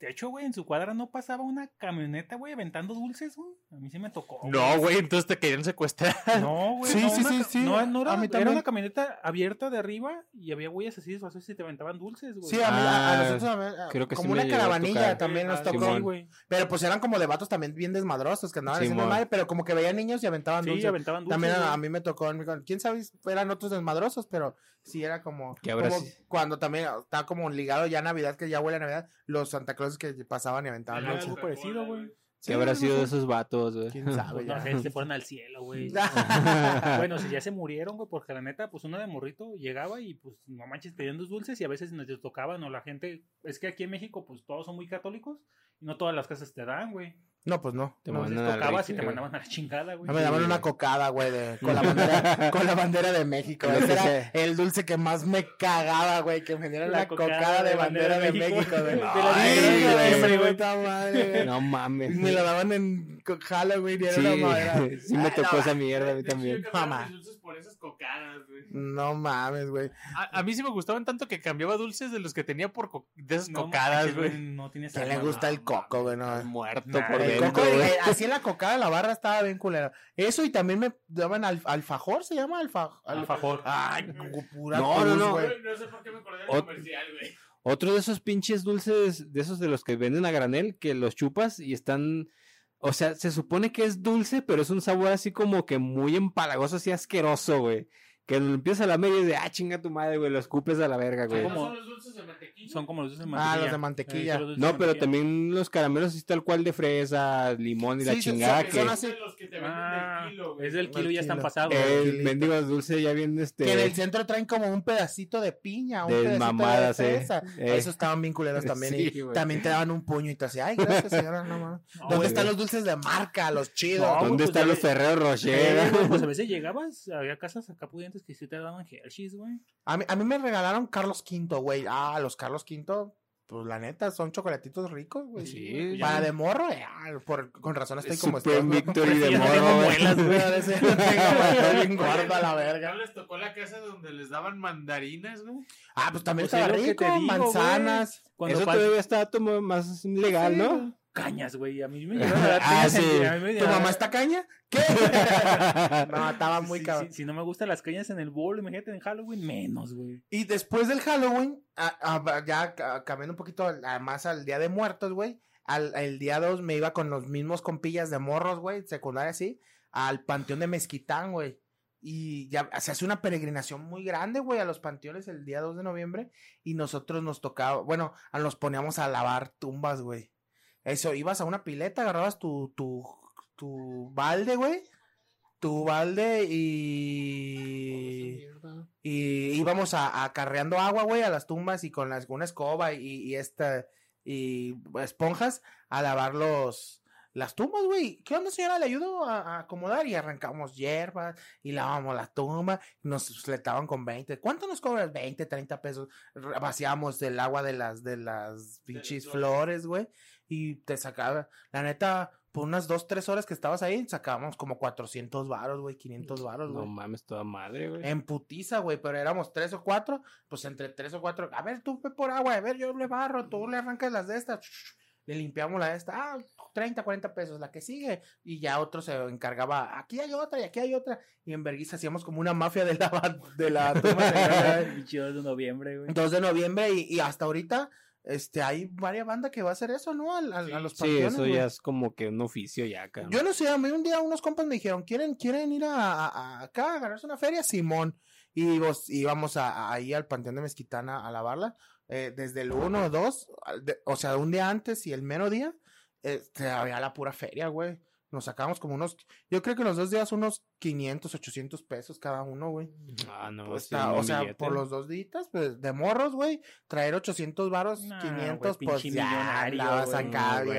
De hecho, güey, en su cuadra no pasaba una camioneta, güey, aventando dulces, güey. A mí sí me tocó. No, güey, entonces te querían secuestrar. No, güey. Sí, no, sí, una sí, sí. No, no era, A mí era también. una camioneta abierta de arriba y había güeyes así disfrazados y te aventaban dulces, güey. Sí, a, mí, a- a Ah, nosotros también, a- creo que sí como una caravanilla también nos Ah, tocó. Sí, güey. Pero pues eran como de vatos también bien desmadrosos que andaban haciendo madre, pero como que veían niños y aventaban Sí, dulces. aventaban dulces. También a, güey. a mí me tocó, quién sabe, eran otros desmadrosos, pero sí era como, como sí. cuando también está como ligado ya a Navidad, que ya huele a Navidad, los Santa Que pasaban y aventaban algo parecido, güey. ¿Qué habrá sido de esos vatos, güey? ¿Quién sabe? Pues no ya. sé, se fueron al cielo, güey. bueno, si ya se murieron, güey, porque la neta, pues uno de morrito llegaba y pues no manches pidiendo dulces y a veces nos les tocaban o la gente, es que aquí en México pues todos son muy católicos y no todas las casas te dan, güey. No, pues no. Te no, y refri, mandaban a la chingada, güey. No me daban una güey. cocada, güey, de- con, la bandera, con la bandera de México. Ese era el dulce que más me cagaba, güey, que me dieran La la cocada, de bandera de México, güey. La puta madre. No mames. Me lo daban en Halloween y era Sí, una madera. sí me tocó no, esa mierda a mí también. Mamá. Por esas cocadas, güey. No mames, güey. A, a mí sí me gustaban tanto que cambiaba dulces de los que tenía por co- de esas No cocadas, güey. No tienes ¿Quién le gusta no. el coco, güey? No. Muerto Nah, por el coco, güey. eh, así en la cocada, la barra estaba bien culera. Eso y también me daban al- alfajor, ¿se llama alfa, al- Alfajor. Ay, pura No, no, cruz, no. güey. No sé por qué me acordé del Ot- comercial, güey. Otro de esos pinches dulces, de esos de los que venden a granel, que los chupas y están... O sea, se supone que es dulce, pero es un sabor así como que muy empalagoso, así asqueroso, güey. Que lo empiezas a la media y de, ah, chinga tu madre, güey, lo escupes a la verga, güey. como- son los dulces de mantequilla? Son como los dulces de Ah, mantequilla. los de mantequilla. Eh, los No, de pero mantequilla. también los caramelos así tal cual de fresa, limón y la Sí, sí, chingada son- que... son así. los que te venden Ah, del kilo, güey. es del kilo, El ya están pasados. Eh, El mendigo dulce ya bien este... Que en el centro traen como un pedacito de piña, un De pedacito mamadas, de eh. fresa. Eh. Esos estaban bien culeros también. Sí, y güey. también te daban un puño y te hacían, ay, gracias, señora, no mames. No, ¿Dónde güey. están los dulces de marca, los chidos? No, ¿Dónde pues, están los Ferrero Eh, Rocher? güey, pues a veces llegabas, había casas acá pudientes que sí te daban Hershey's, güey. A mí, a mí me regalaron Carlos V, güey. Ah, los Carlos V, pues la neta, son chocolatitos ricos, güey. Sí, Para de morro, eh, ah, por, con razón estoy como Super estoy. Victory de morro, tengo güey. muelas, güey. Ahora sí, no tengo, estoy bien gordo a la verga. ¿No les tocó la casa donde les daban mandarinas, güey? Ah, pues también Pues es estaba rico, digo, manzanas. Cuando Eso todavía está más legal, ¿no? Cañas, güey. A mí me llegaron a dar Ah, cañas. sí. en- a mí me ¿Tu mamá está caña? ¿Qué? no, estaba muy Sí, cabrón. sí, si no me gustan las cañas en el bowl, imagínate en Halloween, menos, güey. Y después del Halloween, a- a- ya ca- cambiando un poquito a- más al Día de Muertos, güey. Al, el día 2 me iba con los mismos compillas de morros, güey, secundaria así, al Panteón de Mezquitán, güey. Y ya se hace una peregrinación muy grande, güey, a los panteones el día 2 de noviembre. Y nosotros nos tocaba, bueno, nos poníamos a lavar tumbas, güey. Eso, ibas a una pileta, agarrabas tu, tu, tu balde, güey. Tu balde y y íbamos a, acarreando agua, güey, a las tumbas y con las, una escoba y, y esta y esponjas a lavar los las tumbas, güey. ¿Qué onda, señora? Le ayudo a, a acomodar y arrancamos hierbas y lavamos la tumba. Nos fletaban con 20. ¿Cuánto nos cobras? 20, 30 pesos. Vaciamos el agua de las de las pinches flores, güey. Y te sacaba, la neta, por unas 2, 3 horas que estabas ahí, sacábamos como 400 varos, güey, 500 varos, No güey. mames, toda madre, güey. En putiza, güey, pero éramos tres o cuatro, pues entre tres o cuatro, a ver, tú ve por agua, a ver, yo le barro, tú le arrancas las de estas, le limpiamos la de esta, ah, 30, 40 pesos, la que sigue, y ya otro se encargaba, aquí hay otra y aquí hay otra, y en Berguisa hacíamos como una mafia de la, de la toma de- El 2 de noviembre, güey. 2 de noviembre, y, y hasta ahorita, este, hay varias bandas que va a hacer eso, ¿no? Al- al- a los Sí, eso güey. ya es como que un oficio ya, cabrón. Yo no sé, a mí un día unos compas me dijeron, ¿quieren, quieren ir a, a- acá a ganarse una feria? Simón. Y vos, íbamos a, a- ahí al Panteón de Mezquitana a lavarla, eh, desde el 1 o 2, o sea, un día antes y el mero día, este, había la pura feria, güey. Nos sacamos como unos, yo creo que los dos días unos 500, 800 pesos cada uno, güey. Ah, no, Pues sí, está- un o sea, billete. por los dos días, pues de morros, güey, traer 800 varos, Nah, 500, güey, pues ya andabas güey. acá, güey.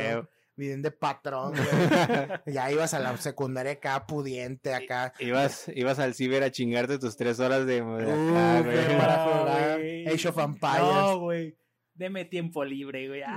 Bien de patrón, güey. ya ibas a la secundaria acá, pudiente, acá. Ibas, ibas al ciber a chingarte tus tres horas de... de acá, para jugar. Age of Empires. No, güey. Deme tiempo libre, güey. Ah,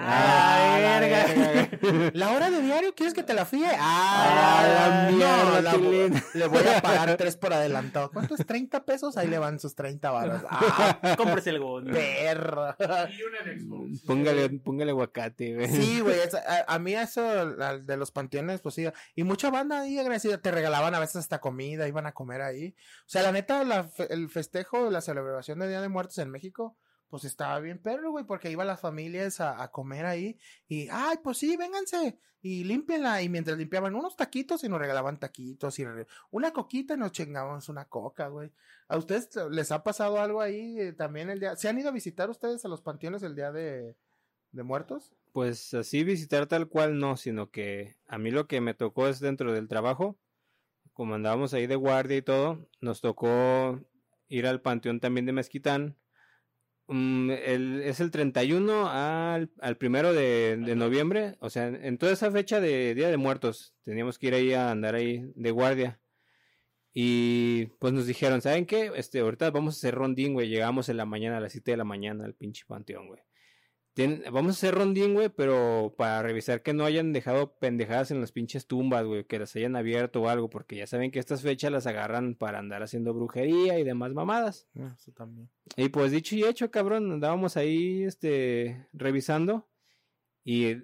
Ah, la verga. verga. ¿La hora de diario quieres que te la fíe? Ah, Ah, la no, mierda, la- le voy a pagar tres por adelantado. ¿Cuánto es 30 pesos? Ahí le van sus 30 varos. Ah, Cómprese el gol. perro. Y una en Xbox. Póngale, póngale aguacate, güey. Sí, güey, es- a, a mí eso la- de los panteones, pues sí, y mucha banda ahí agradecida, te regalaban a veces hasta comida, iban a comer ahí. O sea, la neta, la fe- el festejo, la celebración de Día de Muertos en México, pues estaba bien perro, güey, porque iban las familias a, a comer ahí y, ay, pues sí, vénganse y límpienla. Y mientras limpiaban unos taquitos y nos regalaban taquitos y una coquita y nos chingábamos una coca, güey. ¿A ustedes les ha pasado algo ahí eh, también el día? ¿Se han ido a visitar ustedes a los panteones el Día de, de Muertos? Pues así visitar tal cual no, sino que a mí lo que me tocó es dentro del trabajo, como andábamos ahí de guardia y todo, nos tocó ir al panteón también de Mezquitán. Mm, el- es el 31 al, al primero de, de noviembre, o sea, en toda esa fecha de Día de Muertos, teníamos que ir ahí a andar ahí de guardia. Y pues nos dijeron, ¿saben qué? Este, ahorita vamos a hacer rondín, güey. Llegamos en la mañana, a las 7 de la mañana al pinche panteón, güey. Vamos a hacer rondín, güey, pero para revisar que no hayan dejado pendejadas en las pinches tumbas, güey, que las hayan abierto o algo, porque ya saben que estas fechas las agarran para andar haciendo brujería y demás mamadas. Ah, Eso también. Y pues dicho y hecho, cabrón, andábamos ahí, este, revisando y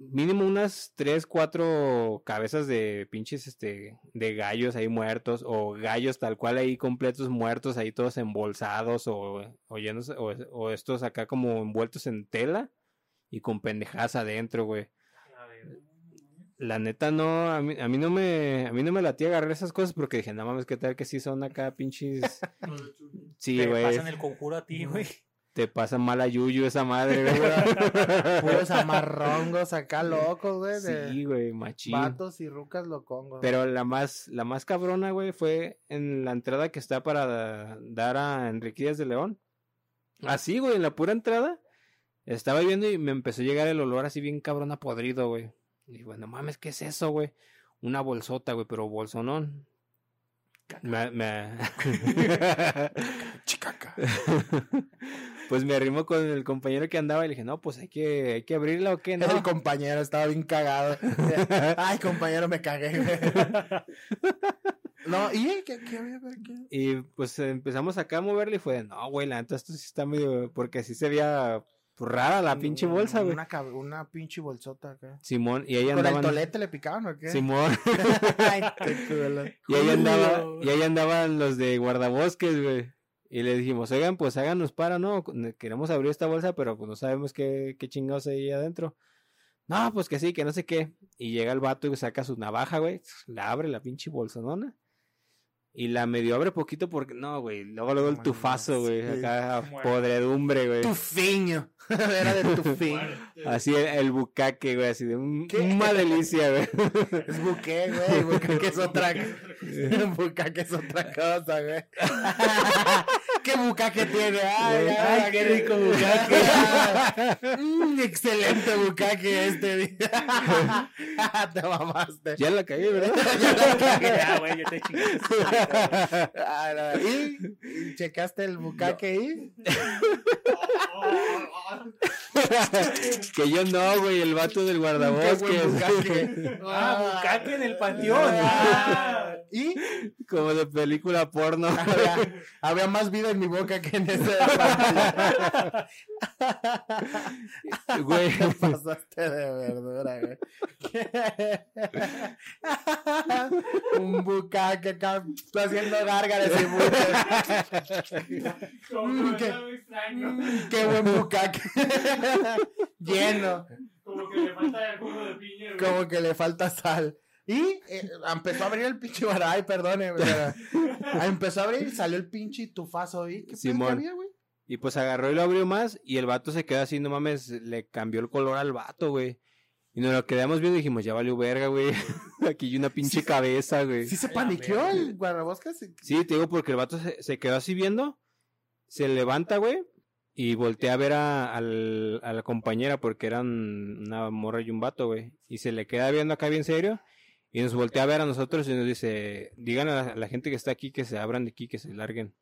mínimo unas tres, cuatro cabezas de pinches, este, de gallos ahí muertos o gallos tal cual ahí completos muertos, ahí todos embolsados o, o llenos, o, o estos acá como envueltos en tela y con pendejadas adentro, güey. La neta no, a mí, a mí no me, a mí no me latía agarrar esas cosas porque dije, no mames, qué tal que sí son acá pinches. Sí, Te güey. pasan el conjuro a ti, güey. Te pasa mala yuyu esa madre, güey. Puros amarrongos acá locos, güey. Sí, güey, machín. vatos y rucas locongos. Pero la más, la más cabrona, güey, fue en la entrada que está para dar a Enrique Díaz de León. Así, güey, en la pura entrada. Estaba viendo y me empezó a llegar el olor así bien cabrón a podrido, güey. Y bueno, mames, ¿qué es eso, güey? Una bolsota, güey, pero bolsonón. Me, me... Chicaca. Pues me arrimó con el compañero que andaba y le dije, no, pues hay que, hay que abrirla o qué, ¿no? El compañero estaba bien cagado. Ay, compañero, me cagué. No, ¿y qué, qué había? ¿Qué? Y pues empezamos acá a moverle y fue de, no, güey, la neta, esto sí está medio, porque así se veía pues, rara la pinche bolsa, güey. Una, una pinche bolsota acá. Simón, y ahí ¿Con el andaban. tolete le picaban o qué? Simón, Ay, qué y ahí andaba, y ahí andaban los de guardabosques, güey. Y le dijimos, oigan, pues háganos para, ¿no? Queremos abrir esta bolsa, pero pues no sabemos qué, qué chingados hay ahí adentro. No, pues que sí, que no sé qué. Y llega el vato y saca su navaja, güey. La abre la pinche bolsonona. Y la medio abre poquito porque, no, güey. Luego, luego el tufazo, güey. sí. Acá, podredumbre, güey. Tufiño. Era de tufiño. Así el, el bucaque, güey. Así de un- ¿Qué? una delicia, güey. Es buque, güey. Bucaque es otra Bucaque es otra cosa, güey. ¿Qué bucaque tiene? Ay, ay, Ay, qué rico bucaque. Mm, excelente bucaque este día. Te mamaste. Ya la caí, ¿verdad? Ya, güey, ya te chingaste. Ah, no. ¿Y? ¿Y ¿Checaste el bucaque ahí? que yo no, güey. El vato del guardabosques. bucaque. Ah, bucaque en el panteón. Ah. ¿Y? Como de película porno. Había, había más vida en mi boca que en ese. Güey. Te pasaste de verdura, güey. Un bucaque acá haciendo gárgaras y me extraño. Mm, Qué buen bucaque. Lleno. Como que le falta el jugo de piña, güey. Como que le falta sal. Y eh, empezó a abrir el pinche bar. Ay, perdone, Empezó a abrir y salió el pinche tufazo. ¿Y qué pedo que Simón. había, güey? Y pues agarró y lo abrió más. Y el vato se quedó así, no mames. Le cambió el color al vato, güey. Y nos lo quedamos viendo y dijimos, ya valió verga, güey. Aquí hay una pinche cabeza, güey. Sí se paniqueó el guardabosques. Sí, te digo porque el vato se, se quedó así viendo, se levanta, güey, y voltea a ver a, al- a la compañera porque eran una morra y un vato, güey. Y se le queda viendo acá bien serio y nos voltea a ver a nosotros y nos dice, digan a la, a la gente que está aquí que se abran de aquí, que se larguen.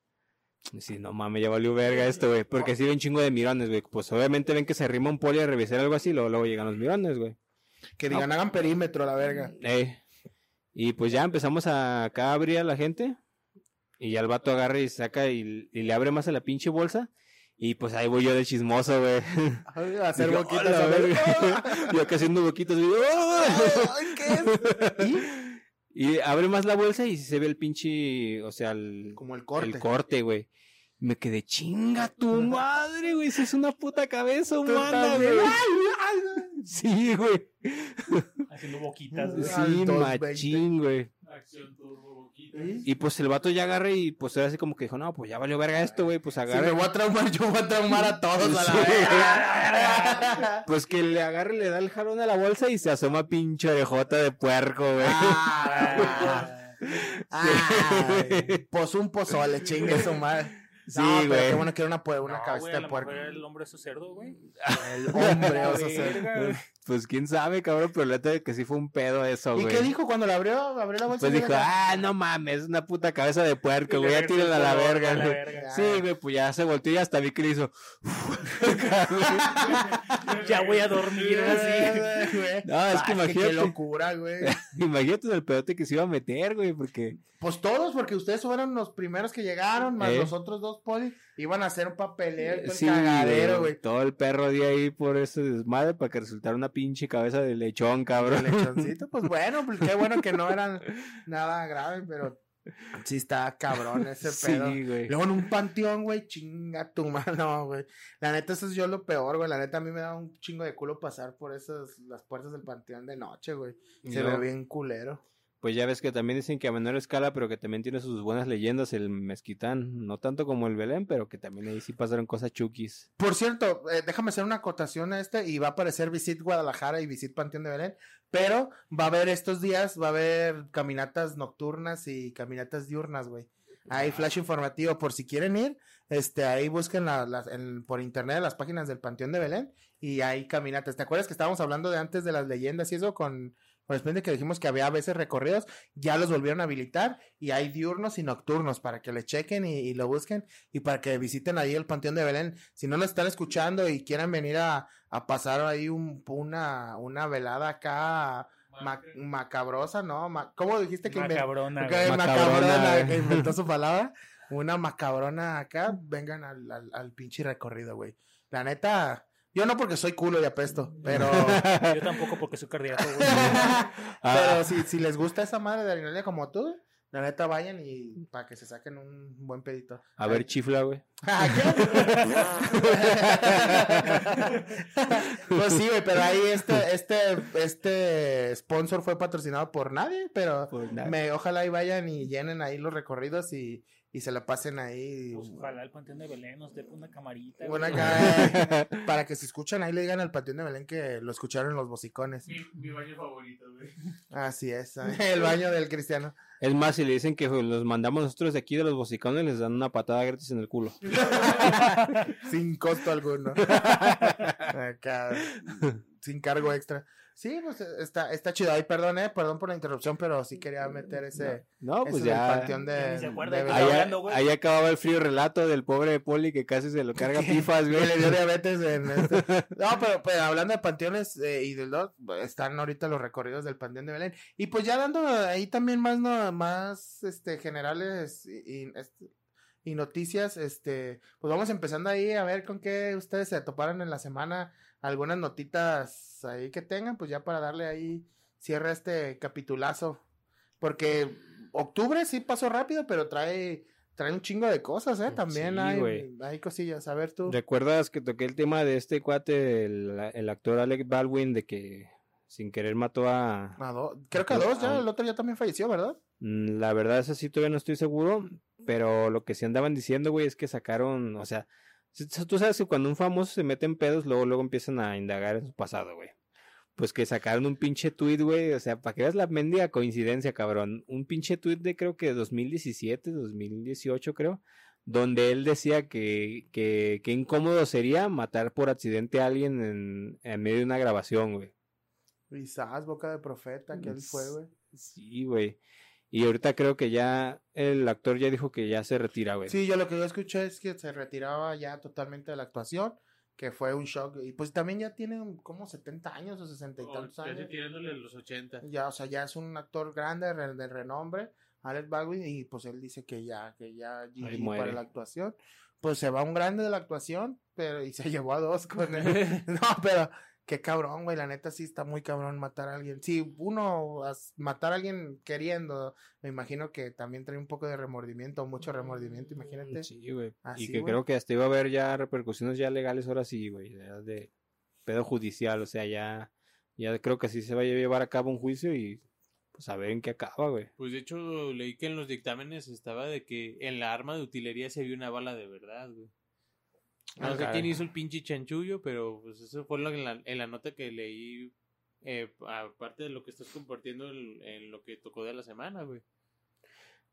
Y sí, no mames, ya valió verga esto, güey. Porque sí ven chingo de mirones, güey. Pues obviamente ven que se arrima un poli a revisar algo así, luego, luego llegan los mirones, güey. Que digan, hagan perímetro, la verga. Ey. Y pues ya empezamos a acá a abrir a la gente. Y ya el vato agarra y saca y, y le abre más a la pinche bolsa. Y pues ahí voy yo de chismoso, güey. A hacer boquitas "Hola, a ver. verga". yo acá haciendo boquitas. güey, "Oh". Ay, ¿qué es? ¿Y? Y abre más la bolsa y se ve el pinche, o sea, el, Como el corte. el corte, güey. Me quedé chinga tu madre, güey. Esa es una puta cabeza humana, güey. Sí, güey. Haciendo boquitas. Al Sí, 220. machín, güey. Acción turbo boquita. ¿Y? Pues el vato ya agarra y pues era así como que dijo, no, pues ya valió verga esto, güey, pues Si agarra. me voy a traumar, yo voy a traumar a todos a la Sí. verga. Pues que le agarre, le da el jarón a la bolsa y se asoma pinche orejota de puerco, güey. Ah, ay, pues un pozole, chingue su madre. Sí, No, pero güey. Qué bueno que era una, una No, cabecita güey, a de puerco. el hombre de su cerdo, güey. El hombre, La oso cerdo. Pues quién sabe, cabrón, pero la que sí fue un pedo eso, ¿Y güey. qué dijo cuando la abrió? Abrió la bolsa. Pues y dijo, ah, no mames, es una puta cabeza de puerco, güey, ya tírenla a la verga, güey. Sí, güey, pues ya se volteó y hasta vi que le hizo. Ya voy a dormir así. Güey. No, es que Ay, Qué imagínate. locura, güey. Imagínate el pedote que se iba a meter, güey, porque. Pues todos, porque ustedes fueron los primeros que llegaron, más Eh. los otros dos poli, iban a hacer un papeleo todo el cagadero, güey. Todo el perro de ahí por ese desmadre para que resultara una pinche cabeza de lechón, cabrón. Lechoncito, pues bueno, pues qué bueno que no eran nada grave, pero Sí está cabrón ese Sí, pedo. güey. Luego en un panteón, güey, chinga tu mano, güey. La neta, eso es yo lo peor, güey. La neta, a mí me da un chingo de culo pasar por esas, las puertas del panteón de noche, güey. Se ve bien culero. Pues ya ves que también dicen que a menor escala, pero que también tiene sus buenas leyendas el mezquitán. No tanto como el Belén, pero que también ahí sí pasaron cosas chukis. Por cierto, eh, déjame hacer una acotación a este y va a aparecer Visit Guadalajara y Visit Panteón de Belén, pero va a haber estos días, va a haber caminatas nocturnas y caminatas diurnas, güey. Hay flash informativo por si quieren ir, este, ahí busquen la- las- en- por internet las páginas del Panteón de Belén y hay caminatas. ¿Te acuerdas que estábamos hablando de antes de las leyendas y eso con, con Splendid que dijimos que había a veces recorridos? Ya los volvieron a habilitar y hay diurnos y nocturnos para que le chequen y, y lo busquen y para que visiten ahí el Panteón de Belén. Si no nos están escuchando y quieren venir a, a pasar ahí un, una, una velada acá ma- macabrosa, ¿no? Ma- ¿Cómo dijiste que Macabrona, que güey. Macabrona, que inventó su palabra? Una macabrona acá, vengan al, al, al pinche recorrido, güey. La neta, yo no porque soy culo y apesto, pero... Yo tampoco porque soy cardíaco, güey. Pero si, si les gusta esa madre de Arinolia como tú, la neta vayan y para que se saquen un buen pedito. A ver, chifla, güey. ¿Ah, qué? pues sí, güey, pero ahí este, este, este sponsor fue patrocinado por nadie, pero Pues me, ojalá y vayan y llenen ahí los recorridos y, y se la pasen ahí. Pues ojalá el Panteón de Belén nos dé una camarita. Bueno, güey. acá, para que se escuchan ahí le digan al Panteón de Belén que lo escucharon los bocicones. Mi, mi baño favorito, güey. Así es, el baño del cristiano. Es más, si le dicen que los mandamos nosotros de aquí de los bocicones, les dan una patada gratis en el culo. sin costo alguno. Acá, sin cargo extra. Sí, pues está, está chido. Ay, perdón, eh, perdón por la interrupción, pero sí quería meter ese, No, pues ya. panteón de, ni se acuerda de de qué Belén. estaba Ahí, hablando, güey. ahí acababa el frío relato del pobre Poli que casi se lo carga pifas, güey. le dio diabetes en este- No, pero, pero hablando de panteones eh, y del dos, están ahorita los recorridos del panteón de Belén. Y pues ya dando ahí también más, no, más este, generales y, y, este, y noticias, este, pues vamos empezando ahí a ver con qué ustedes se toparon en la semana, algunas notitas ahí que tengan, pues ya para darle ahí cierre a este capitulazo. Porque octubre sí pasó rápido, pero trae, trae un chingo de cosas, ¿eh? También Sí, hay, hay cosillas. A ver tú. ¿Recuerdas que toqué el tema de este cuate, el, el actor Alec Baldwin, de que sin querer mató a... A do- Creo que a dos, ya a- el otro ya también falleció, ¿verdad? Mm, La verdad es así, todavía no estoy seguro, pero lo que sí andaban diciendo, güey, es que sacaron, o sea, tú sabes que cuando un famoso se mete en pedos, luego, luego empiezan a indagar en su pasado, güey. Pues que sacaron un pinche tweet, güey, o sea, para que veas la mendiga coincidencia, cabrón. Un pinche tweet de creo que 2017, 2018, creo, donde él decía que, que, que incómodo sería matar por accidente a alguien en, en medio de una grabación, güey. Quizás, boca de profeta, que él fue, güey. Sí, güey. Y ahorita creo que ya el actor ya dijo que ya se retira, güey. Sí, yo lo que yo escuché es que se retiraba ya totalmente de la actuación, que fue un shock. Y pues también ya tiene como 70 años o 60 y O tantos años. tirándole los 80. Ya, o sea, ya es un actor grande, de renombre, Alex Baldwin, y pues él dice que ya, que ya muere. para la actuación. Pues se va un grande de la actuación, pero y se llevó a dos con él. no, pero qué cabrón, güey, la neta sí está muy cabrón matar a alguien. Sí, uno matar a alguien queriendo, me imagino que también trae un poco de remordimiento, mucho remordimiento, imagínate. Sí, güey. Y que creo que hasta iba a haber ya repercusiones ya legales ahora sí, güey. ya De pedo judicial, o sea, ya, ya creo que sí se va a llevar a cabo un juicio y pues a ver en qué acaba, güey. Pues de hecho leí que en los dictámenes estaba de que en la arma de utilería se vio una bala de verdad, güey. Ah, No sé caray. quién hizo el pinche chanchullo, pero pues eso fue lo en, la, en la nota que leí, eh, aparte de lo que estás compartiendo en, en lo que tocó de la semana, güey.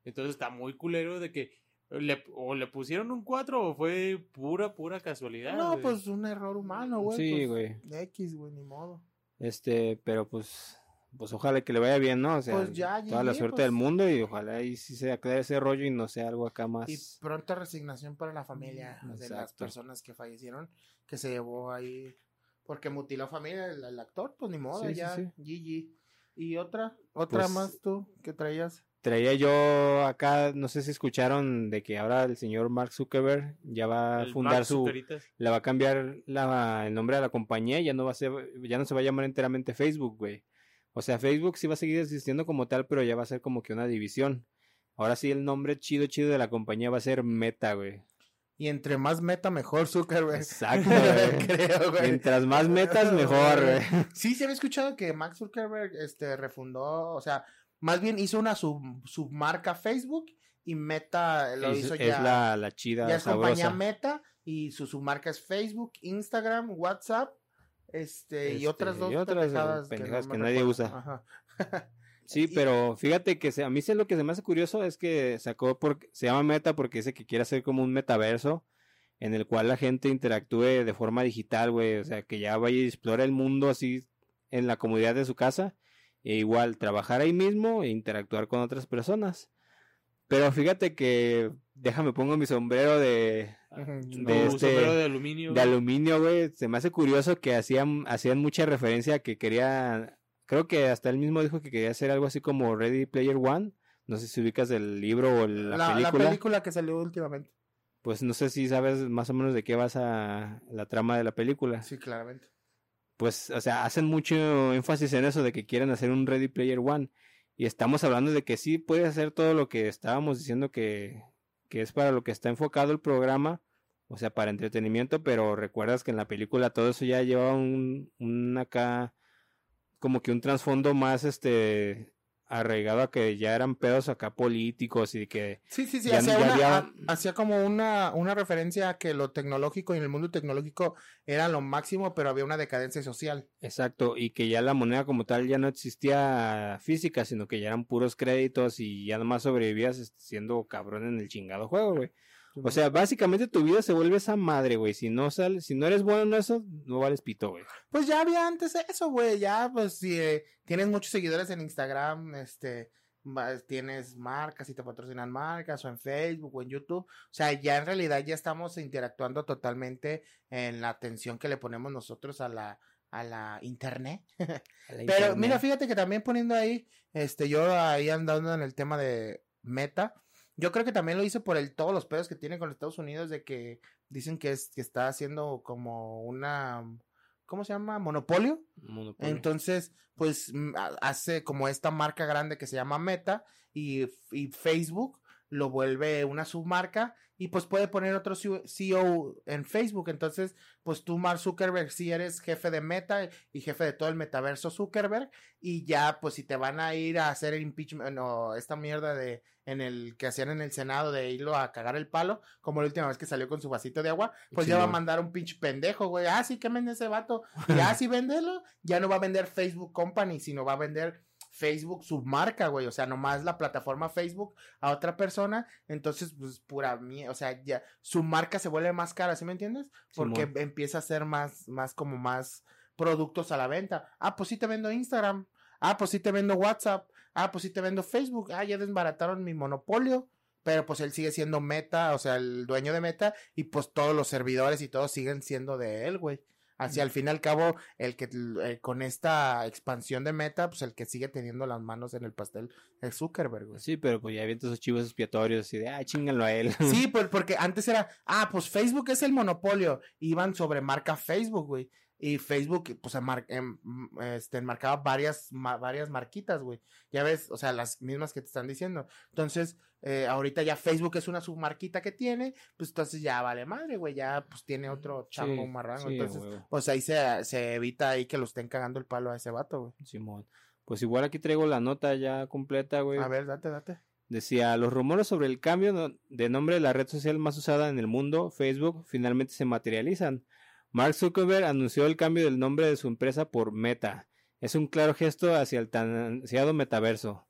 Entonces está muy culero de que le, o le pusieron un 4 o fue pura, pura casualidad. No, güey. pues un error humano, güey. Sí, pues, güey. X, güey, ni modo. Este, pero pues, pues ojalá que le vaya bien, ¿no? O sea, Pues ya, toda la suerte pues. del mundo y ojalá y sí se aclare ese rollo y no sea algo acá más. Y pronta resignación para la familia de las personas que fallecieron, que se llevó ahí, porque mutiló familia el, el actor, pues ni modo, Sí, sí, ya, sí. GG. Y otra, otra Pues- más tú, que traías. Traía yo acá, no sé si escucharon de que ahora el señor Mark Zuckerberg ya va a El fundar Mark su, le va a cambiar la, el nombre de la compañía y ya no va a ser, ya no se va a llamar enteramente Facebook, güey. O sea, Facebook sí va a seguir existiendo como tal, pero ya va a ser como que una división. ahora sí el nombre chido chido de la compañía va a ser Meta, güey. Y entre más meta, mejor Zuckerberg. Exacto, güey. Creo, güey. Mientras más metas, mejor, güey. Sí, se había escuchado que Max Zuckerberg este, refundó, o sea, más bien hizo una sub, submarca Facebook y Meta lo Es, hizo es ya. la, la chida, ya es compañía sabrosa. Meta y su submarca es Facebook, Instagram, WhatsApp, este, y Este, otras dos y otras, eh, pendejadas, no que nadie usa. Ajá. Sí, pero fíjate que se- a mí se, lo que se me hace curioso es que sacó por, se llama Meta porque dice que quiere hacer como un metaverso en el cual la gente interactúe de forma digital, güey, o sea, que ya vaya y explore el mundo así en la comodidad de su casa e igual trabajar ahí mismo e interactuar con otras personas. Pero fíjate que déjame pongo mi sombrero de, de este- sombrero de aluminio. de güey. aluminio, güey. Se me hace curioso que hacían, hacían mucha referencia a que quería, creo que hasta él mismo dijo que quería hacer algo así como Ready Player One. No sé si ubicas el libro o la, La, la película. película que salió últimamente. Pues no sé si sabes más o menos de qué basa la trama de la película. Sí, claramente. Pues, o sea, hacen mucho énfasis en eso de que quieren hacer un Ready Player One. Y estamos hablando de que sí puede hacer todo lo que estábamos diciendo que, que es para lo que está enfocado el programa, o sea, para entretenimiento, pero recuerdas que en la película todo eso ya lleva un, un acá, como que un trasfondo más, este, arraigado a que ya eran pedos acá políticos y que Sí, sí, sí, Ya- hacía, ya una- había- a- hacía como una, una referencia a que lo tecnológico y en el mundo tecnológico era lo máximo, pero había una decadencia social. Exacto, y que ya la moneda como tal ya no existía física, sino que ya eran puros créditos y ya nomás sobrevivías este, siendo cabrón en el chingado juego, güey. O sea, básicamente tu vida se vuelve esa madre, güey. Si no sales, si no eres bueno en eso, no vales pito, güey. Pues ya había antes eso, güey. Ya, pues, si eh, tienes muchos seguidores en Instagram, este, tienes marcas y te patrocinan marcas, o en Facebook, o en YouTube. O sea, ya en realidad ya estamos interactuando totalmente en la atención que le ponemos nosotros a la, a la internet. Pero mira, fíjate que también poniendo ahí, este, yo ahí andando en el tema de meta, yo creo que también lo hice por el todos los pedos que tiene con Estados Unidos de que dicen que es que está haciendo como una ¿cómo se llama? monopolio. Monopolio. Entonces, pues mm, ha- hace como esta marca grande que se llama Meta y, y Facebook lo vuelve una submarca y pues puede poner otro CEO CEO en Facebook. Entonces, pues tú, Mark Zuckerberg, si eres jefe de Meta y jefe de todo el metaverso Zuckerberg y ya, pues si te van a ir a hacer el impeachment o esta mierda de en el que hacían en el Senado de irlo a cagar el palo, como la última vez que salió con su vasito de agua, pues ya va a mandar un pinche pendejo, güey. Ah, sí, que vende ese vato. Y ah, sí, véndelo. Ya no va a vender Facebook Company, sino va a vender Facebook submarca, güey. O sea, nomás la plataforma Facebook a otra persona. Entonces, pues pura mierda. O sea, ya su marca se vuelve más cara, ¿sí me entiendes? Porque Simón. empieza a ser más, más como más productos a la venta. Ah, pues sí te vendo Instagram. Ah, pues sí te vendo WhatsApp. Ah, pues sí te vendo Facebook. Ah, ya desbarataron mi monopolio. Pero pues él sigue siendo Meta, o sea, el dueño de Meta. Y pues todos los servidores y todos siguen siendo de él, güey. Así al fin y al cabo, el que eh, con esta expansión de Meta, pues el que sigue teniendo las manos en el pastel es Zuckerberg, güey. Sí, pero pues ya viendo esos chivos expiatorios y de, ah, chingalo a él. Sí, pues porque antes era, ah, pues Facebook es el monopolio. Iban sobre marca Facebook, güey. Y Facebook, pues, emar- em- m- este, enmarcaba varias, ma- varias marquitas, güey. Ya ves, o sea, las mismas que te están diciendo. Entonces, eh, ahorita ya Facebook es una submarquita que tiene, pues entonces ya vale madre, güey. Ya, pues tiene otro chango Sí, marrango. sí, a entonces, huevo. pues ahí se, se evita ahí que lo estén cagando el palo a ese vato, güey. Simón. Pues igual aquí traigo la nota ya completa, güey. A ver, date, date. Decía, los rumores sobre el cambio de nombre de la red social más usada en el mundo, Facebook, finalmente se materializan. Mark Zuckerberg anunció el cambio del nombre de su empresa por Meta. Es un claro gesto hacia el tan ansiado metaverso.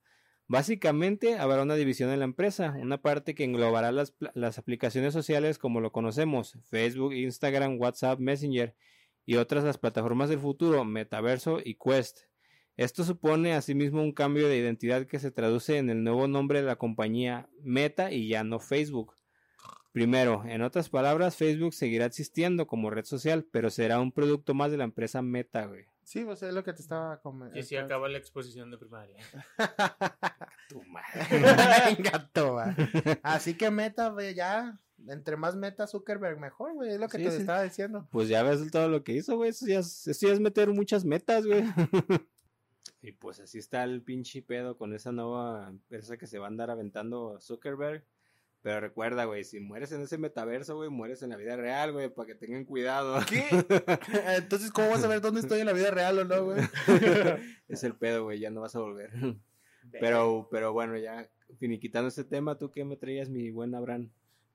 Básicamente habrá una división en la empresa, una parte que englobará las, las aplicaciones sociales como lo conocemos, Facebook, Instagram, WhatsApp, Messenger, y otras las plataformas del futuro, Metaverso y Quest. Esto supone asimismo un cambio de identidad que se traduce en el nuevo nombre de la compañía Meta y ya no Facebook. Primero, en otras palabras, Facebook seguirá existiendo como red social, pero será un producto más de la empresa Meta, güey. Sí, pues es lo que te estaba comentando. Y si acaba la exposición de primaria. Tu madre. Toma. Así que meta, güey, ya. Entre más meta Zuckerberg, mejor, güey. Es lo que Sí, te sí. estaba diciendo. Pues ya ves todo lo que hizo, güey. Eso ya, es, eso ya es meter muchas metas, güey. Y pues así está el pinche pedo con esa nueva empresa que se va a andar aventando Zuckerberg. Pero recuerda, güey, si mueres en ese metaverso, güey, mueres en la vida real, güey, para que tengan cuidado. ¿Qué? Entonces, ¿cómo vas a ver dónde estoy en la vida real o no, güey? es el pedo, güey, ya no vas a volver. Pero, pero bueno, ya finiquitando este tema, ¿tú qué me traías, mi buen Abraham?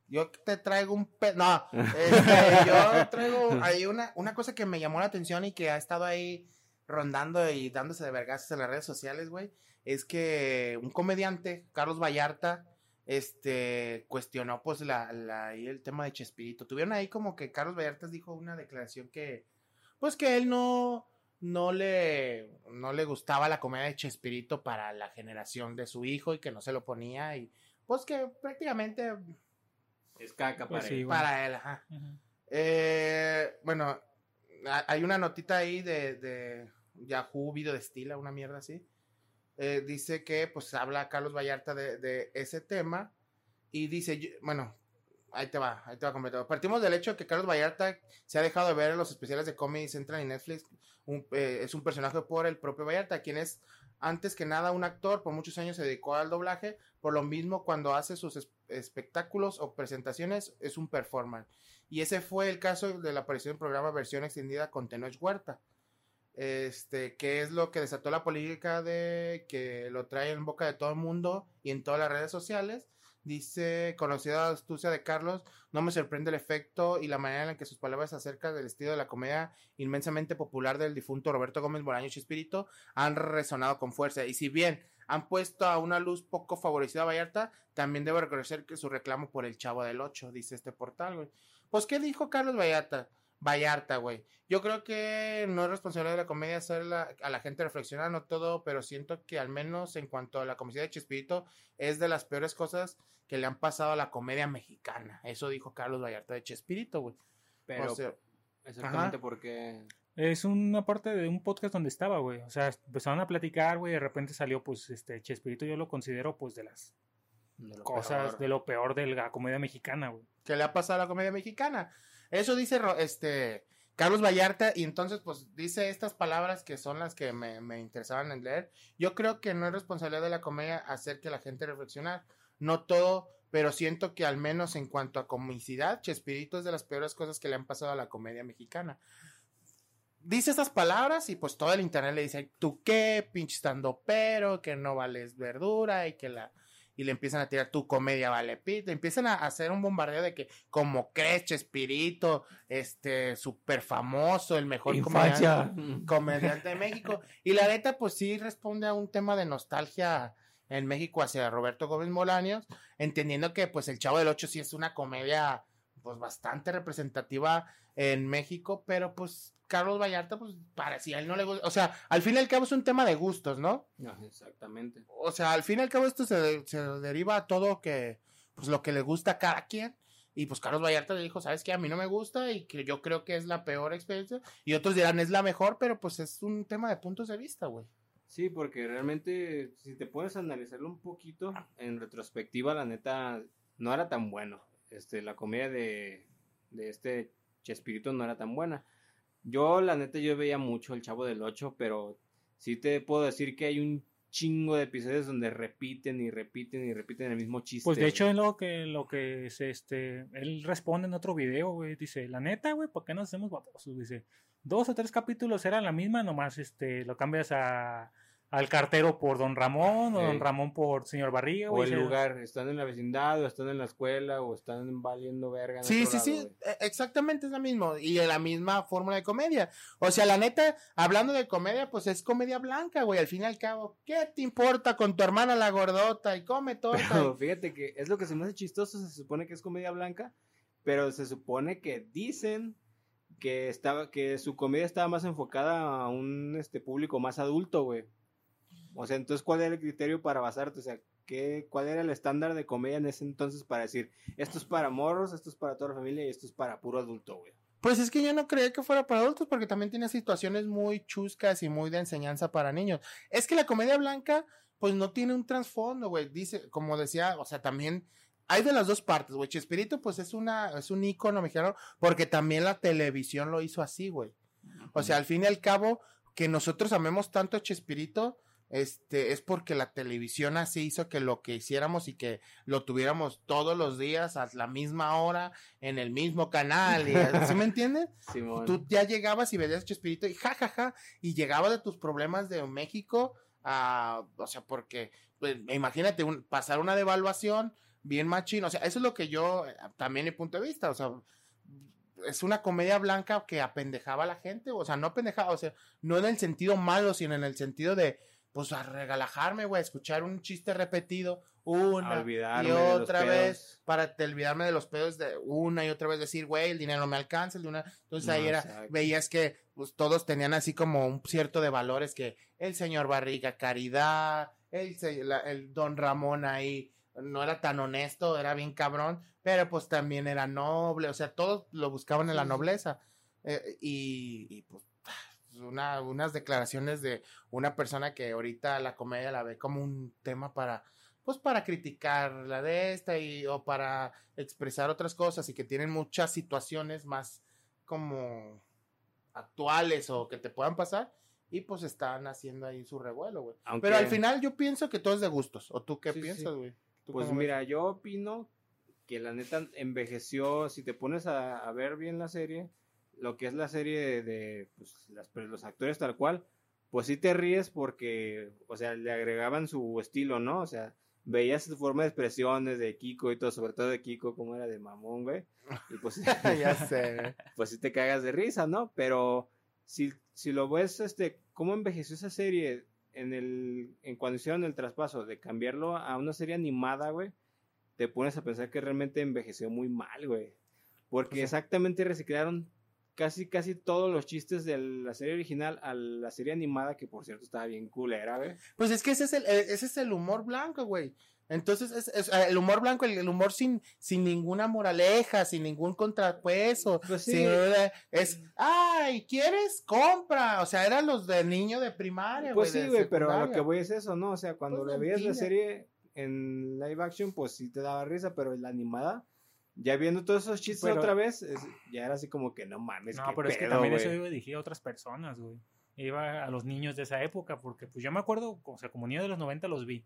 Yo te traigo un pe... No, este, yo traigo ahí una, una cosa que me llamó la atención y que ha estado ahí rondando y dándose de vergas en las redes sociales, güey. Es que un comediante, Carlos Vallarta, este, cuestionó pues la, la, el tema de Chespirito. Tuvieron ahí como que Carlos Vallarta dijo una declaración que, pues que él no, no le, no le gustaba la comedia de Chespirito para la generación de su hijo y que no se lo ponía y pues que prácticamente es caca Pues para sí, él. güey. para él, ajá. Ujú. Eh, bueno, ha- hay una notita ahí de, de Yahoo Video de Estila, una mierda así. Eh, dice que pues habla Carlos Vallarta de, de ese tema y dice, yo- bueno, ahí te va, ahí te va completo. Partimos del hecho de que Carlos Vallarta se ha dejado de ver en los especiales de Comedy Central y Netflix. Un- eh, es un personaje por el propio Vallarta, quien es antes que nada un actor, por muchos años se dedicó al doblaje, por lo mismo cuando hace sus es- espectáculos o presentaciones es un performance. Y ese fue el caso de la aparición del programa versión extendida con Tenoch Huerta. Este, que es lo que desató la política de que lo trae en boca de todo el mundo y en todas las redes sociales. Dice, conocida astucia de Carlos, no me sorprende el efecto y la manera en la que sus palabras acerca del estilo de la comedia inmensamente popular del difunto Roberto Gómez Bolaño Chispirito han resonado con fuerza. Y si bien han puesto a una luz poco favorecida a Vallarta, también debo reconocer que su reclamo por el Chavo del Ocho, dice este portal. Pues, ¿qué dijo Carlos Vallarta? Vallarta, güey. Yo creo que no es responsabilidad de la comedia hacer la- a la gente reflexionar, no todo, pero siento que al menos en cuanto a la comedia de Chespirito, es de las peores cosas que le han pasado a la comedia mexicana. Eso dijo Carlos Vallarta de Chespirito, güey. Pero O sea, exactamente ajá. porque Es una parte de un podcast donde estaba, güey. O sea, empezaron a platicar, güey, y de repente salió, pues, este, Chespirito, yo lo considero, pues, de las de cosas, peor. de lo peor de la comedia mexicana, güey. que le ha pasado a la comedia mexicana. Eso dice este Carlos Vallarta y entonces pues dice estas palabras que son las que me, me interesaban en leer. Yo creo que no es responsabilidad de la comedia hacer que la gente reflexionar. No todo, pero siento que al menos en cuanto a comicidad, Chespirito es de las peores cosas que le han pasado a la comedia mexicana. Dice estas palabras y pues todo el internet le dice, ¿tú qué? Pinche estando pero, que no vales verdura y que la... Y le empiezan a tirar tu comedia vale pito. Empiezan a hacer un bombardeo de que como crees Chespirito, este, súper famoso, el mejor Infancia. comediante, comediante de México. Y la neta, pues sí responde a un tema de nostalgia en México hacia Roberto Gómez Molaños, entendiendo que pues el Chavo del Ocho sí es una comedia pues bastante representativa en México, pero pues Carlos Vallarta, pues para si a él no le gusta, o sea, al fin y al cabo es un tema de gustos, ¿no? No, exactamente. O sea, al fin y al cabo esto se, se deriva a todo que, pues lo que le gusta a cada quien. Y pues Carlos Vallarta le dijo, ¿sabes qué? A mí no me gusta y que yo creo que es la peor experiencia. Y otros dirán, es la mejor, pero pues es un tema de puntos de vista, güey. Sí, porque realmente, si te puedes analizarlo un poquito, en retrospectiva, la neta, no era tan bueno. Este, la comedia de, de este Chespirito no era tan buena. Yo, la neta, yo veía mucho El Chavo del Ocho, pero sí te puedo decir que hay un chingo de episodios donde repiten y repiten y repiten el mismo chiste. Pues de hecho, es lo que, lo que es, este, él responde en otro video, güey, dice, la neta, güey, ¿por qué nos hacemos babosos? Dice, dos o tres capítulos eran la misma, nomás, este, lo cambias a, al cartero por Don Ramón, o. Don Ramón por Señor Barriga, O el lugar, están en la vecindad, o están en la escuela, o están valiendo verga. en Sí, sí, lado, sí, e- exactamente es la misma. Y la misma fórmula de comedia. O sea, la neta, hablando de comedia, pues es comedia blanca, güey. Al fin y al cabo, ¿qué te importa con tu hermana la gordota y come torta? Pero fíjate que es lo que se me hace chistoso, se supone que es comedia blanca, pero se supone que dicen que estaba que su comedia estaba más enfocada a un este público más adulto, güey. O sea, entonces ¿cuál era el criterio para basarte? O sea, ¿qué, ¿cuál era el estándar de comedia en ese entonces para decir, esto es para morros, esto es para toda la familia y esto es para puro adulto, güey? Pues es que yo no creía que fuera para adultos porque también tiene situaciones muy chuscas y muy de enseñanza para niños. Es que la comedia blanca pues no tiene un trasfondo, güey. Dice, como decía, o sea, también hay de las dos partes, güey. Chespirito pues es una es un ícono mexicano porque también la televisión lo hizo así, güey. O sea, al fin y al cabo, que nosotros amemos tanto a Chespirito, este, es porque la televisión así hizo que lo que hiciéramos y que lo tuviéramos todos los días a la misma hora, en el mismo canal, y, ¿sí me entiendes? Tú ya llegabas y veías Chespirito y jajaja, y llegaba de tus problemas de México a, o sea, porque, pues, imagínate, un- pasar una devaluación bien machín, o sea, eso es lo que yo, eh, también mi punto de vista, o sea, es una comedia blanca que apendejaba a la gente, o sea, no apendejaba, o sea, no en el sentido malo, sino en el sentido de, pues, a relajarme, güey, escuchar un chiste repetido una A y otra vez para te olvidarme de los pedos de una y otra vez decir, güey, el dinero no me alcanza, el de una. Entonces No, ahí era, exacto. veías que pues, todos tenían así como un cierto de valores que el señor Barriga, caridad, el, la- el don Ramón ahí no era tan honesto, era bien cabrón, pero pues también era noble, o sea, todos lo buscaban en la nobleza. Eh, y, y, pues una, unas declaraciones de una persona que ahorita la comedia la ve como un tema para pues para criticar la de esta y o para expresar otras cosas y que tienen muchas situaciones más como actuales o que te puedan pasar y pues están haciendo ahí su revuelo, güey. Aunque- Pero al final yo pienso que todo es de gustos. ¿O tú qué Sí, piensas, güey? ¿Tú Pues ves? mira, yo opino que la neta envejeció, si te pones a, a ver bien la serie, lo que es la serie de, de, pues, las- pues, los actores tal cual, pues sí te ríes porque, o sea, le agregaban su estilo, ¿no? O sea, veías su forma de expresiones de Kiko y todo, sobre todo de Kiko, como era de mamón, güey. Y pues, ya sé, pues sí te cagas de risa, ¿no? Pero si, si lo ves, este, cómo envejeció esa serie en el, en cuando hicieron el traspaso de cambiarlo a una serie animada, güey, te pones a pensar que realmente envejeció muy mal, güey. Porque Pues sí. exactamente reciclaron casi, casi todos los chistes de la serie original a la serie animada, que por cierto estaba bien culera, güey. Pues es que ese es el, eh, ese es el humor blanco, güey. Entonces, es, es, eh, el humor blanco, el, el humor sin, sin ninguna moraleja, sin ningún contrapeso. Pues sí. sin- es, ay, ¿quieres? Compra. O sea, eran los de niño de primaria, Pues sí, güey, pero a lo que voy es eso, ¿no? O sea, cuando Pues le de veías la serie en live action, pues sí te daba risa, pero en la animada, ya viendo todos esos chistes Pero- otra vez, es- ya era así como que no mames, No, qué pero es que también güey. eso iba dirigido a otras personas, güey. Iba a los niños de esa época, porque pues yo me acuerdo, o sea, como niño de los 90 los vi.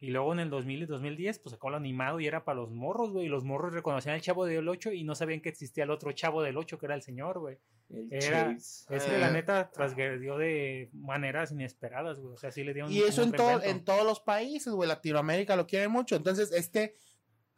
Y luego en el 2000 y 2010, pues sacó lo animado y era para los morros, güey. Y los morros reconocían al chavo del 8 y no sabían que existía el otro chavo del 8, que era el señor, güey. El Era- Chase. Es que la Eh, neta transgredió de maneras inesperadas, güey. O sea, sí le dieron Y eso un en, todo, en todos los países, güey. Latinoamérica lo quiere mucho. Entonces, este,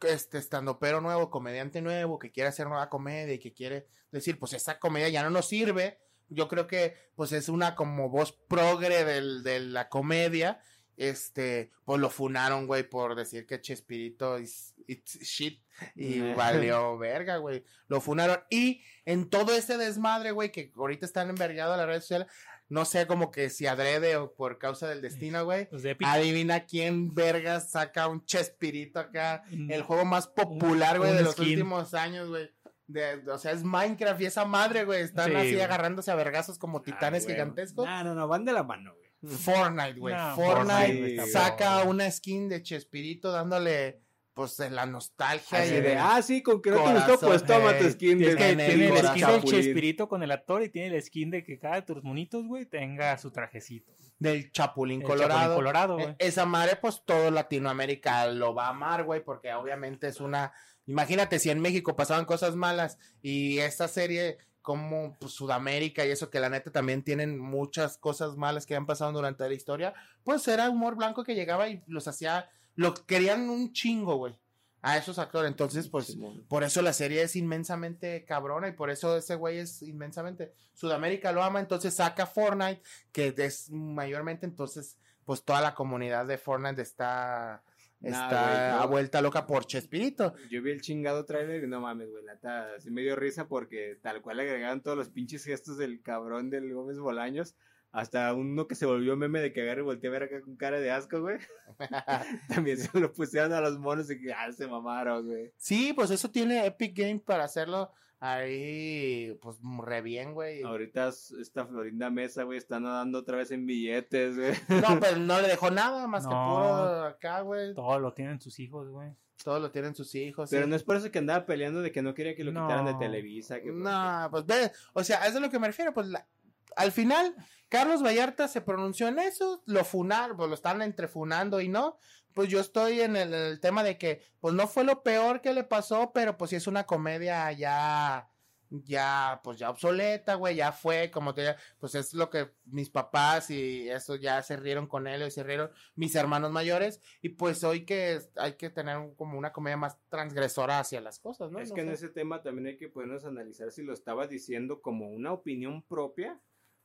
este estando pero nuevo, comediante nuevo, que quiere hacer nueva comedia y que quiere decir, pues esa comedia ya no nos sirve. Yo creo que, pues es una como voz progre del, de la comedia. Este, pues lo funaron, güey, por decir que Chespirito is, it's shit. Y valió verga, güey. Lo funaron. Y en todo ese desmadre, güey, que ahorita están envergados las redes sociales, no sé como que si adrede o por causa del destino, güey. De Epic. Adivina quién vergas saca un Chespirito acá. Mm. El juego más popular, güey, de los últimos años, güey. De, o sea, es Minecraft y esa madre, güey. Están Sí, así güey. agarrándose a vergazos como titanes Ah, güey. gigantescos. No, no, no, van de la mano, güey. Fortnite, güey. No, Fortnite saca una skin de Chespirito dándole, pues, en la nostalgia. Así y de, el- ah, sí, con que no te gustó, pues toma tu skin de Es que en el tiene el corazón. skin del Chapulín. Chespirito con el actor y tiene el skin de que cada de tus monitos, güey, tenga su trajecito. del Chapulín El Colorado. Chapulín Colorado, Eh, güey. Esa madre, pues todo Latinoamérica lo va a amar, güey, porque obviamente es una. Imagínate si en México pasaban cosas malas y esta serie, como pues, Sudamérica y eso, que la neta también tienen muchas cosas malas que han pasado durante la historia, pues era humor blanco que llegaba y los hacía. Lo querían un chingo, güey, a esos actores. Entonces, pues. Por eso la serie es inmensamente cabrona y por eso ese güey es inmensamente. Sudamérica lo ama, entonces saca Fortnite, que es mayormente entonces, pues toda la comunidad de Fortnite está, está a vuelta loca por Chespirito. Yo vi el chingado trailer y no mames, güey, la neta, sí me dio risa porque tal cual le agregaron todos los pinches gestos del cabrón del Gómez Bolaños. Hasta uno que se volvió meme de que agarre y volteé a ver acá con cara de asco, güey. También se lo pusieron a los monos y que ah, se mamaron, güey. sí, pues eso tiene Epic Game para hacerlo ahí, pues re bien, güey. Ahorita esta Florinda Mesa, güey, está nadando otra vez en billetes, güey. No, pues no le dejó nada más que puro acá, güey. Todo lo tienen sus hijos, güey. Todo lo tienen sus hijos. Pero sí. no es por eso que andaba peleando de que no quería que lo quitaran de. Televisa. Que No, pues ve, o sea, eso es lo que me refiero, pues la- al final Carlos Vallarta se pronunció en eso, lo funar, pues lo están entrefunando y no. Pues yo estoy en el, el tema de que, pues no fue lo peor que le pasó, pero pues sí es una comedia ya, ya, pues ya obsoleta, güey, ya fue, como te pues es lo que mis papás y eso ya se rieron con él y se rieron mis hermanos mayores y pues hoy que hay que tener como una comedia más transgresora hacia las cosas, ¿no? Es No que en ese tema también hay que podernos analizar si lo estaba diciendo como una opinión propia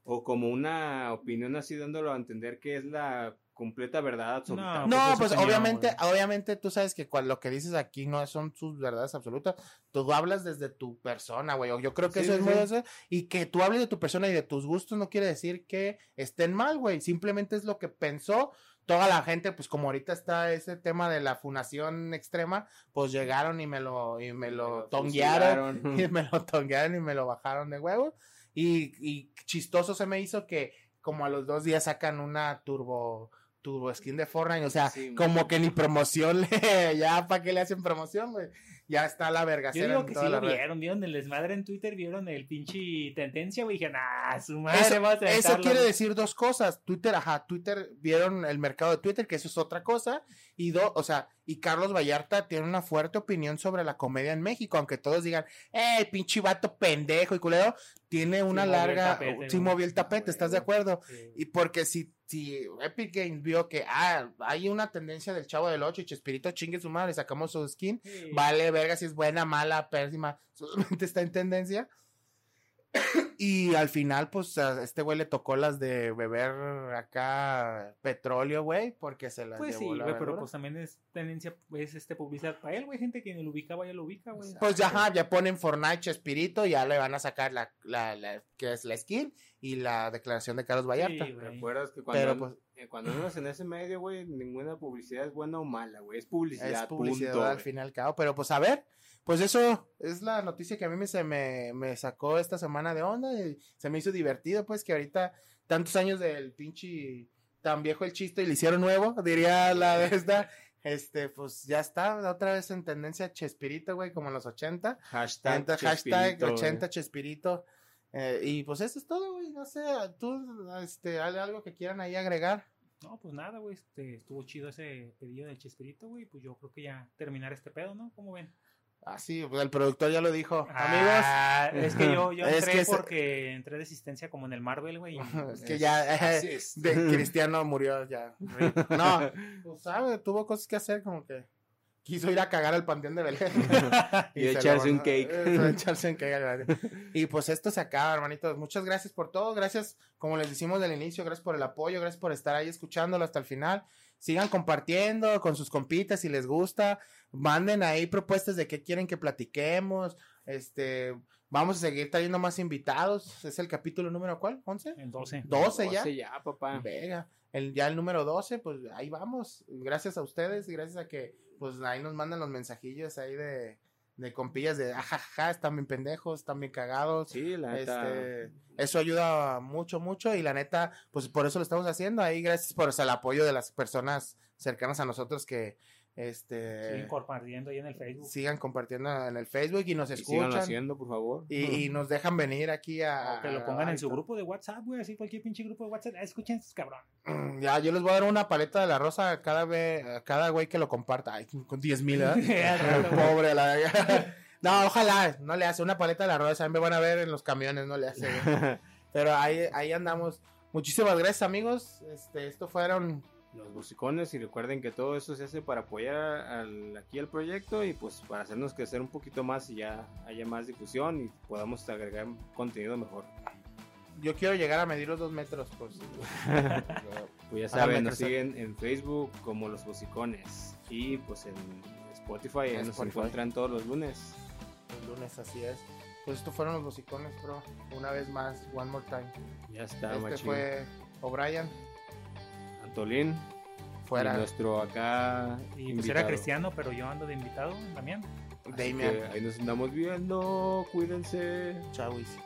o como una opinión así dándolo a entender que es la completa verdad absoluta. No, No, pues, es pues opinión, obviamente, obviamente tú sabes que cual- lo que dices aquí no son sus verdades absolutas. Tú hablas desde tu persona, güey. Yo creo que Sí, eso es muy eso. Y que tú hables de tu persona y de tus gustos no quiere decir que estén mal, güey. Simplemente es lo que pensó toda la gente, pues como ahorita está ese tema de la funación extrema, pues llegaron y me lo, y me lo tonguearon. fusilaron. y me lo tonguearon y me lo bajaron de huevo. Y, chistoso se me hizo que como a los dos días sacan una turbo turbo skin de Fortnite, o sea, Sí, como que ni promoción, le- ya para qué le hacen promoción, güey. Ya está la verga. Yo digo que sí lo vieron, vieron el desmadre en Twitter, vieron el pinche tendencia, güey, dijeron, ah, su madre, Eso, vamos a eso aventarlo". quiere decir dos cosas. Twitter, ajá, Twitter, vieron el mercado de Twitter, que eso es otra cosa. Y dos, o sea, y Carlos Vallarta tiene una fuerte opinión sobre la comedia en México, aunque todos digan, eh, pinche vato pendejo y culero, tiene una larga, tapete, sí movió el tapete, ¿estás de acuerdo? Y porque si, si Epic Games vio que, ah, hay una tendencia del Chavo del 8 y Chespirito chingue su madre, sacamos su skin, Sí. vale verga si es buena, mala, pésima, solamente está en tendencia. Y al final, pues a este güey le tocó las de beber acá petróleo, güey, porque se las Pues sí, la güey, pero pues también es tendencia, es este publicidad para él, güey, gente que ni lo ubicaba ya lo ubica, güey. Pues ya, ajá, ya ponen Fortnite Chespirito y ya le van a sacar la, la, la- que es la skin y la declaración de Carlos Vallarta. Sí, ¿Te acuerdas que cuando, Pero, pues- eh, cuando andas en ese medio, güey, ninguna publicidad es buena o mala, güey? Es publicidad, es publicidad punto, al fin y al cabo, pero pues a ver, pues eso es la noticia que a mí me, se me, me sacó esta semana de onda y se me hizo divertido, pues que ahorita tantos años del pinche tan viejo el chiste y le hicieron nuevo, diría la de esta, este, pues ya está, otra vez en tendencia Chespirito, güey, como en los 80, Hashtag, Entonces, hashtag Chespirito, güey. 80 Chespirito, eh, y pues eso es todo, güey, no sé, tú, este, ¿hay algo que quieran ahí agregar? No, pues nada, güey, este, estuvo chido ese pedido del Chespirito, güey, pues yo creo que ya terminar este pedo, ¿no? ¿Cómo ven? Ah, sí, pues el productor ya lo dijo, Ah, es que yo, yo Es entré que porque entré de asistencia como en el Marvel, güey. y- amigos, es que ya, de Cristiano murió ya. No, pues sabe, tuvo cosas que hacer como que quiso ir a cagar al panteón de Belén. Y se echarse un cake. echarse un cake. Y pues esto se acaba, hermanitos. Muchas gracias por todo. Gracias, como les decimos del inicio, gracias por el apoyo, gracias por estar ahí escuchándolo hasta el final. Sigan compartiendo con sus compitas si les gusta. Manden ahí propuestas de qué quieren que platiquemos. Este, vamos a seguir trayendo más invitados. Es el capítulo número ¿cuál? ¿11? En 12. 12 ya. Doce ya, papá. Venga, el, ya el número 12, pues ahí vamos. Gracias a ustedes y gracias a que pues ahí nos mandan los mensajillos ahí de, de compillas de ajaja, están bien pendejos, están bien cagados. Sí, la neta. Este, eso ayuda mucho, mucho y la neta, pues por eso lo estamos haciendo ahí, gracias por el apoyo de las personas cercanas a nosotros que este Siguen compartiendo ahí en el Facebook. sigan compartiendo en el Facebook y nos Y escuchan haciendo, por favor. y, y nos dejan venir aquí a, O que lo pongan a- en su grupo de WhatsApp, güey, así cualquier pinche grupo de WhatsApp. Escuchen estos cabrón. Mm, Ya, yo les voy a dar una paleta de la rosa a cada, ve- a cada güey que lo comparta. Ay, con 10 mil, ¿verdad? Pobre, la No, ojalá, no le hace una paleta de la rosa. A mí me van a ver en los camiones, no le hace. Pero ahí, ahí andamos. Muchísimas gracias, amigos. Este, esto fueron. Los musicones y recuerden que todo eso se hace para apoyar al, aquí al proyecto y pues para hacernos crecer un poquito más y ya haya más difusión y podamos agregar contenido mejor. Yo quiero llegar a medir los dos metros, pues. Pues ya saben, nos siguen en Facebook como Los Musicones y pues en Spotify, ahí nos Spotify. encuentran todos los lunes. El lunes, así es. Pues estos fueron los bocicones, bro. Una vez más, one more time. Ya está, este machín. fue O'Brien. Antolín Fuera y nuestro acá Y pues era cristiano, pero yo ando de invitado también. Damian. ahí nos andamos viendo, cuídense. Chawis.